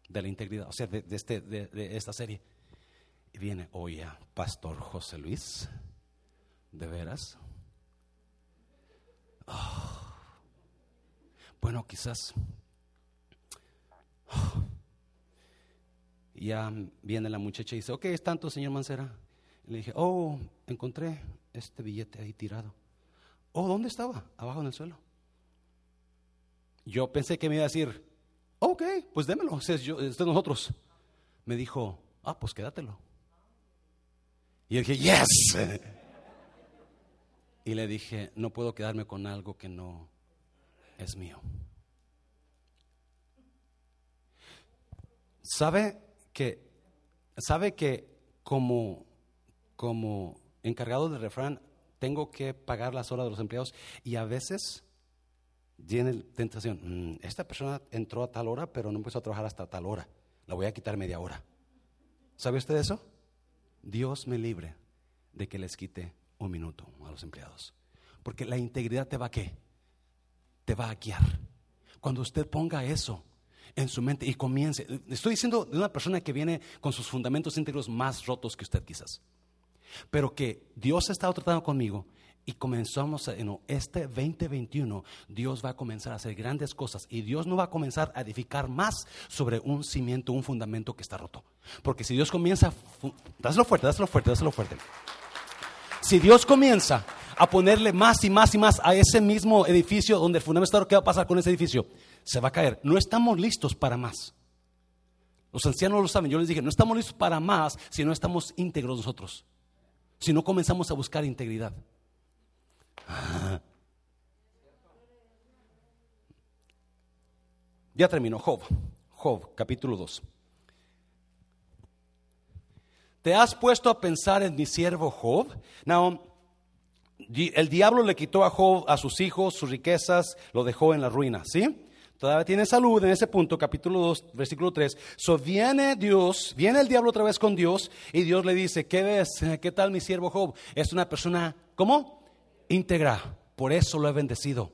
[SPEAKER 2] de la integridad, o sea, de, este, de, esta serie. Y viene, oye, Pastor José Luis, ¿de veras? Ah. bueno, quizás y ya viene la muchacha y dice, ok, es tanto, señor Mancera. le dije, oh, encontré este billete ahí tirado. Oh, ¿dónde estaba? Abajo en el suelo. Yo pensé que me iba a decir, ok, pues démelo, es, yo, es de nosotros. Me dijo, ah, pues quédatelo. Y yo dije, yes. (laughs) y le dije, no puedo quedarme con algo que no es mío. ¿Sabe? Que sabe que como, como encargado de refrán tengo que pagar las horas de los empleados y a veces tiene tentación, mm, esta persona entró a tal hora pero no empezó a trabajar hasta tal hora, la voy a quitar media hora. ¿Sabe usted eso? Dios me libre de que les quite un minuto a los empleados. Porque la integridad te va a qué? Te va a guiar. Cuando usted ponga eso en su mente y comience. Estoy diciendo de una persona que viene con sus fundamentos íntegros más rotos que usted quizás. Pero que Dios ha estado tratando conmigo y comenzamos, en este 2021, Dios va a comenzar a hacer grandes cosas y Dios no va a comenzar a edificar más sobre un cimiento, un fundamento que está roto. Porque si Dios comienza, dáselo fuerte, dáselo fuerte, dáselo fuerte. Si Dios comienza a ponerle más y más y más a ese mismo edificio donde el fundamento está roto, ¿qué va a pasar con ese edificio? Se va a caer. No estamos listos para más. Los ancianos lo saben. Yo les dije, no estamos listos para más si no estamos íntegros nosotros. Si no comenzamos a buscar integridad. Ya terminó Job. Job, capítulo 2. ¿Te has puesto a pensar en mi siervo Job? Now, el diablo le quitó a Job a sus hijos, sus riquezas, lo dejó en la ruina, ¿sí? Todavía tiene salud en ese punto, capítulo 2, versículo 3. So viene Dios, viene el diablo otra vez con Dios y Dios le dice, ¿qué ves? (laughs) ¿Qué tal mi siervo Job? Es una persona, ¿cómo? Íntegra, por eso lo he bendecido.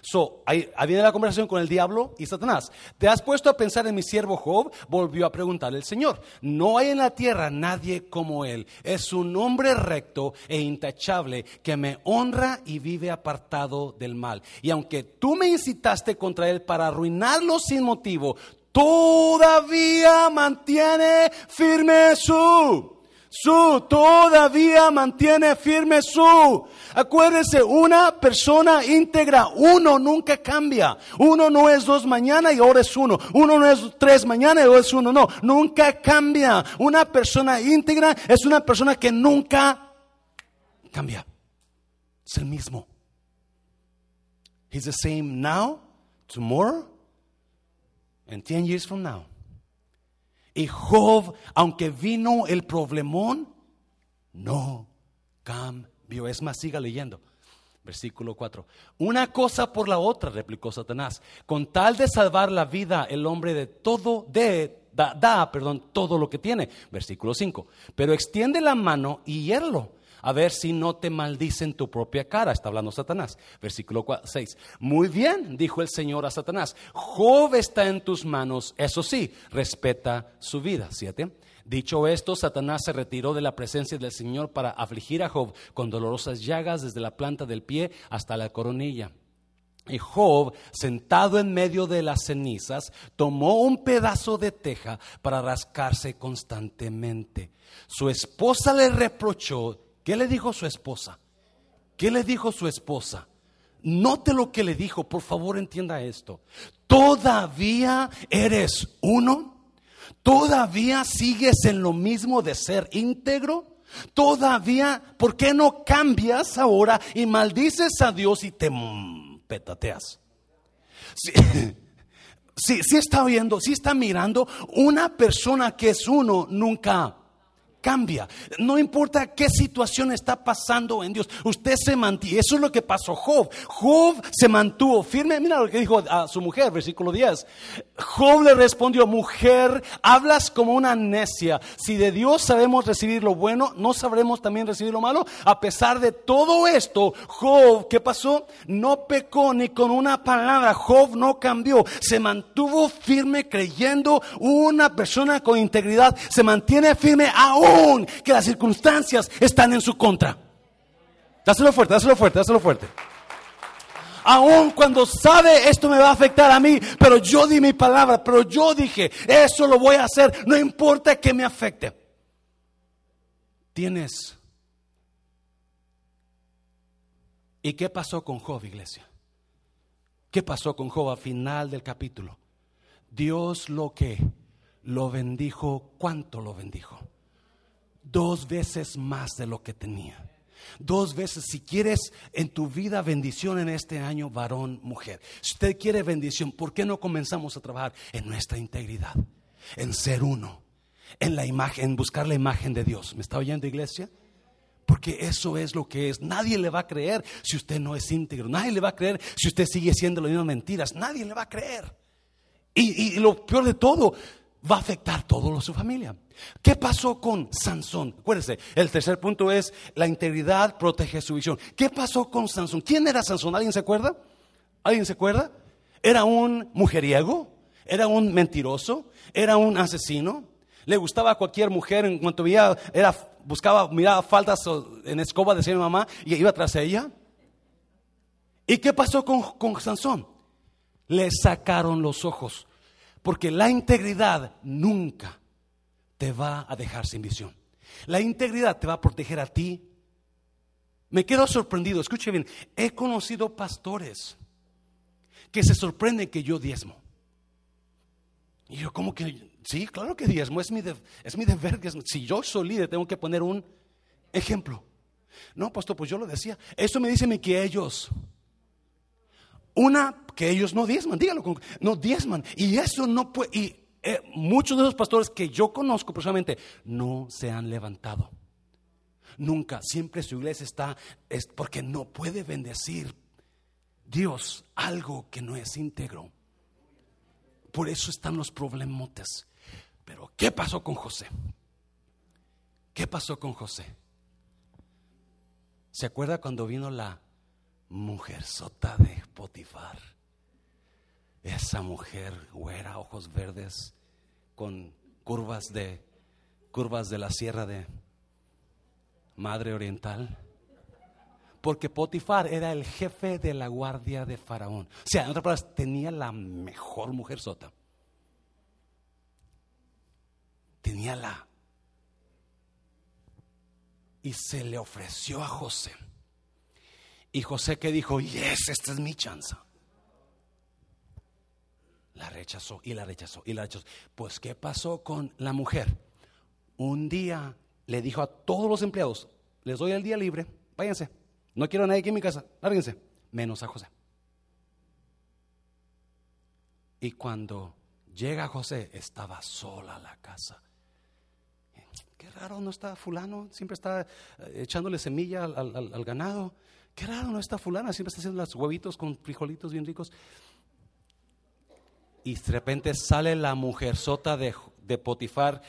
[SPEAKER 2] So, ahí, viene la conversación con el diablo y Satanás. ¿Te has puesto a pensar en mi siervo Job? Volvió a preguntarle el Señor. No hay en la tierra nadie como él. Es un hombre recto e intachable que me honra y vive apartado del mal. Y aunque tú me incitaste contra él para arruinarlo sin motivo, todavía mantiene firme su
[SPEAKER 1] Su todavía mantiene firme su. Acuérdense, una persona íntegra, uno nunca cambia. Uno no es dos mañana y ahora es uno. Uno no es tres mañana y ahora es uno. No, nunca cambia. Una persona íntegra es una persona que nunca cambia. Es el mismo. He's the same now, tomorrow, and ten years from now. Y Job, aunque vino el problemón, no cambió. Es más, siga leyendo. Versículo 4. Una cosa por la otra, replicó Satanás. Con tal de salvar la vida, el hombre de todo, de, da, perdón, todo lo que tiene. Versículo 5. Pero extiende la mano y hierlo a ver si no te maldicen tu propia cara. Está hablando Satanás. Versículo 6. Muy bien, dijo el Señor a Satanás. Job está en tus manos, eso sí, respeta su vida. 7. Dicho esto, Satanás se retiró de la presencia del Señor para afligir a Job con dolorosas llagas desde la planta del pie hasta la coronilla. Y Job, sentado en medio de las cenizas, tomó un pedazo de teja para rascarse constantemente. Su esposa le reprochó ¿Qué le dijo su esposa? ¿Qué le dijo su esposa? Note lo que le dijo, por favor entienda esto. ¿Todavía eres uno? ¿Todavía sigues en lo mismo de ser íntegro? ¿Todavía, por qué no cambias ahora y maldices a Dios y te petateas? Sí, (laughs) sí, sí está viendo, sí está mirando. Una persona que es uno nunca cambia. No importa qué situación está pasando en Dios, usted se mantiene. Eso es lo que pasó Job. Job se mantuvo firme. Mira lo que dijo a su mujer, versículo 10. Job le respondió, mujer, hablas como una necia. Si de Dios sabemos recibir lo bueno, ¿no sabremos también recibir lo malo? A pesar de todo esto, Job, ¿qué pasó? No pecó ni con una palabra. Job no cambió. Se mantuvo firme creyendo una persona con integridad. Se mantiene firme aún que las circunstancias están en su contra. Dáselo fuerte, dáselo fuerte, dáselo fuerte. Aún cuando sabe esto me va a afectar a mí, pero yo di mi palabra, pero yo dije, eso lo voy a hacer, no importa que me afecte. Tienes. ¿Y qué pasó con Job, iglesia? ¿Qué pasó con Job al final del capítulo? Dios lo que lo bendijo, ¿cuánto lo bendijo? dos veces más de lo que tenía. Dos veces, si quieres en tu vida bendición en este año, varón, mujer. Si usted quiere bendición, ¿por qué no comenzamos a trabajar en nuestra integridad? En ser uno, en la imagen, en buscar la imagen de Dios. ¿Me está oyendo, iglesia? Porque eso es lo que es. Nadie le va a creer si usted no es íntegro. Nadie le va a creer si usted sigue siendo las mismas mentiras. Nadie le va a creer. Y, y lo peor de todo, va a afectar todo su familia. ¿Qué pasó con Sansón? Acuérdense, el tercer punto es la integridad protege su visión. ¿Qué pasó con Sansón? ¿Quién era Sansón? ¿Alguien se acuerda? ¿Alguien se acuerda? ¿Era un mujeriego? ¿Era un mentiroso? ¿Era un asesino? ¿Le gustaba a cualquier mujer en cuanto veía, era, buscaba, miraba faltas en escoba, decía mi mamá, y iba tras ella? ¿Y qué pasó con, con Sansón? Le sacaron los ojos. Porque la integridad nunca te va a dejar sin visión. La integridad te va a proteger a ti. Me quedo sorprendido, escuche bien, he conocido pastores que se sorprenden que yo diezmo. Y yo, ¿cómo que? Sí, claro que diezmo, es mi, es mi deber. Si yo soy líder, tengo que poner un ejemplo. No, pastor, pues yo lo decía. Eso me dice que ellos una, que ellos no diezman, dígalo, no diezman. Y eso no puede, y eh, muchos de esos pastores que yo conozco personalmente no se han levantado. Nunca, siempre su iglesia está, es porque no puede bendecir Dios algo que no es íntegro. Por eso están los problemotes. Pero, ¿qué pasó con José? ¿Qué pasó con José? ¿Se acuerda cuando vino la mujer sota de Potifar. Esa mujer güera, ojos verdes, con curvas de curvas de la sierra de Madre Oriental. Porque Potifar era el jefe de la guardia de Faraón. O sea, en otras palabras, tenía la mejor mujer sota. Tenía la
[SPEAKER 2] y se le ofreció a José. Y José que dijo, yes, esta es mi chance. La rechazó y la rechazó y la rechazó. Pues, ¿qué pasó con la mujer? Un día le dijo a todos los empleados, les doy el día libre, váyanse. No quiero a nadie aquí en mi casa, lárguense, menos a José. Y cuando llega José, estaba sola la casa. Qué raro, no está fulano, siempre está eh, echándole semilla al, ganado. Qué raro, no está fulana, siempre está haciendo los huevitos con frijolitos bien ricos. Y de repente sale la mujer sota de, de Potifar,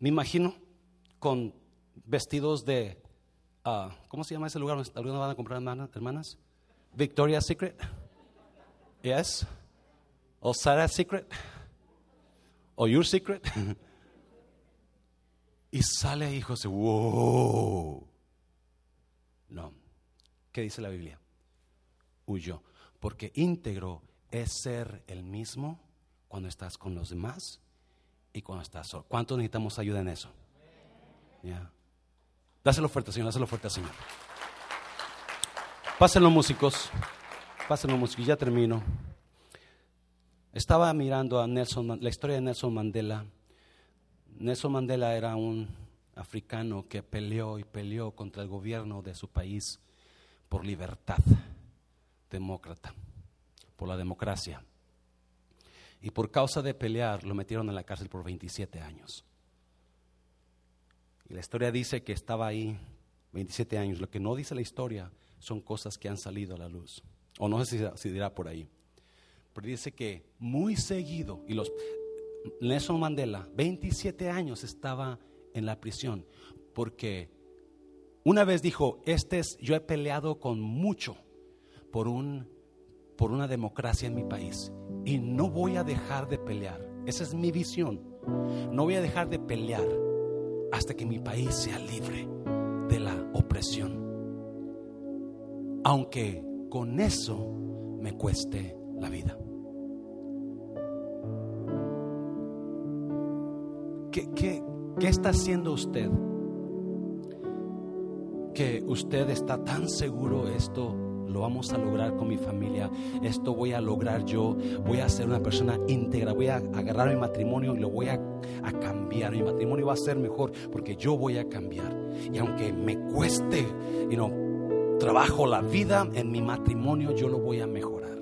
[SPEAKER 2] me imagino, con vestidos de, uh, ¿cómo se llama ese lugar donde algunos van a comprar hermanas? Victoria's Secret. Yes. O Sarah's Secret. O Your Secret. (laughs) y sale y José, wow. No. ¿Qué dice la Biblia? Huyó. Porque íntegro es ser el mismo cuando estás con los demás y cuando estás solo. ¿Cuántos necesitamos ayuda en eso? Ya. Dáselo fuerte, Señor, dáselo fuerte, Señor. Pásenlo, músicos. Pásenlo, músicos. Ya termino. Estaba mirando a Nelson, la historia de Nelson Mandela. Nelson Mandela era un africano que peleó y peleó contra el gobierno de su país por libertad demócrata, por la democracia. Y por causa de pelear lo metieron en la cárcel por 27 años. Y la historia dice que estaba ahí 27 años. Lo que no dice la historia son cosas que han salido a la luz. O no sé si, dirá por ahí. Pero dice que muy seguido, y los Nelson Mandela, 27 años estaba en la prisión, porque una vez dijo, este es, yo he peleado con mucho por, un, por una democracia en mi país, y no voy a dejar de pelear. Esa es mi visión. No voy a dejar de pelear hasta que mi país sea libre de la opresión. Aunque con eso me cueste la vida. ¿Qué, qué, qué está haciendo usted? Que usted está tan seguro esto lo vamos a lograr con mi familia, esto voy a lograr yo, voy a ser una persona íntegra, voy a agarrar mi matrimonio y lo voy a, cambiar, mi matrimonio va a ser mejor porque yo voy a cambiar. Y aunque me cueste, y no trabajo la vida en mi matrimonio, yo lo voy a mejorar.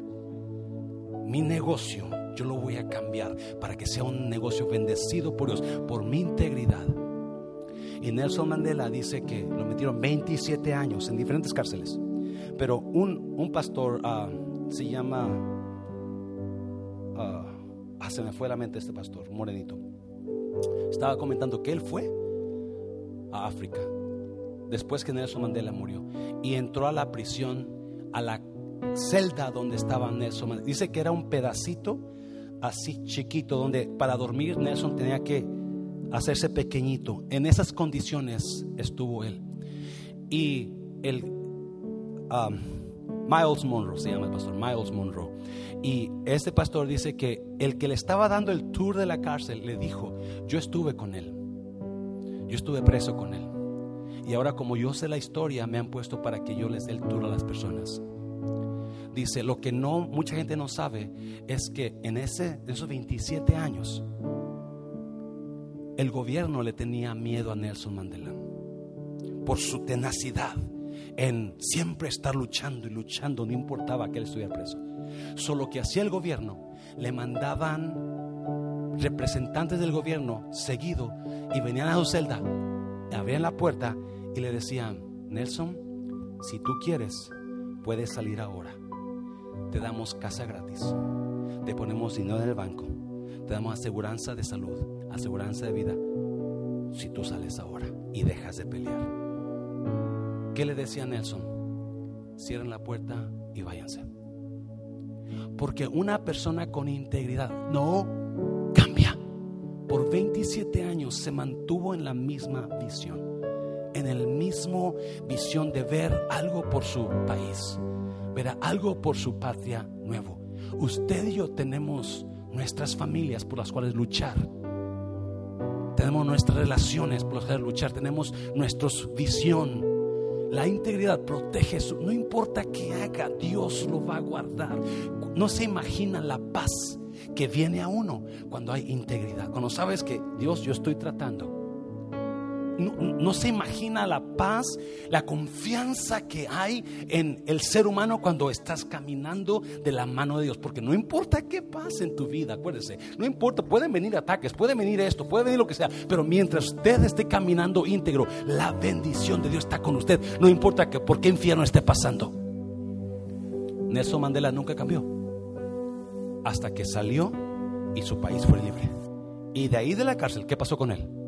[SPEAKER 2] Mi negocio, yo lo voy a cambiar para que sea un negocio bendecido por Dios, por mi integridad. Y Nelson Mandela dice que lo metieron 27 años en diferentes cárceles. Pero un, un pastor ah, se llama, uh, me fue la mente este pastor, morenito. Estaba comentando que él fue a África después que Nelson Mandela murió y entró a la prisión, a la celda donde estaba Nelson Mandela. Dice que era un pedacito así chiquito donde para dormir Nelson tenía que hacerse pequeñito. En esas condiciones estuvo él. Y el Um, Miles Monroe, se llama el pastor, Miles Monroe. Y este pastor dice que el que le estaba dando el tour de la cárcel le dijo, yo estuve con él, yo estuve preso con él. Y ahora como yo sé la historia, me han puesto para que yo les dé el tour a las personas. Dice, lo que no mucha gente no sabe es que en ese, esos 27 años, el gobierno le tenía miedo a Nelson Mandela por su tenacidad en siempre estar luchando y luchando, no importaba que él estuviera preso. Solo que hacía el gobierno, le mandaban representantes del gobierno seguido y venían a su celda, abrían la puerta y le decían, Nelson, si tú quieres, puedes salir ahora. Te damos casa gratis, te ponemos dinero en el banco, te damos aseguranza de salud, aseguranza de vida, si tú sales ahora y dejas de pelear. ¿Qué le decía Nelson? Cierren la puerta y váyanse. Porque una persona con integridad no cambia. Por 27 años se mantuvo en la misma visión, en el mismo visión de ver algo por su país, ver algo por su patria nuevo. Usted y yo tenemos nuestras familias por las cuales luchar. Tenemos nuestras relaciones por luchar, tenemos nuestra visión. La integridad protege eso. No importa qué haga, Dios lo va a guardar. No se imagina la paz que viene a uno cuando hay integridad. Cuando sabes que Dios, yo estoy tratando no, se imagina la paz, la confianza que hay en el ser humano cuando estás caminando de la mano de Dios. Porque no importa qué pase en tu vida, acuérdese, no importa, pueden venir ataques, puede venir esto, puede venir lo que sea, pero mientras usted esté caminando íntegro, la bendición de Dios está con usted. No importa que por qué infierno esté pasando. Nelson Mandela nunca cambió hasta que salió y su país fue libre. Y de ahí de la cárcel, ¿qué pasó con él?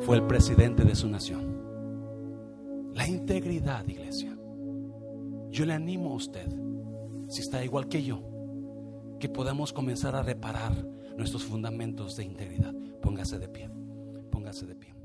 [SPEAKER 2] Fue el presidente de su nación. La integridad, iglesia. Yo le animo a usted, si está igual que yo, que podamos comenzar a reparar nuestros fundamentos de integridad. Póngase de pie, póngase de pie.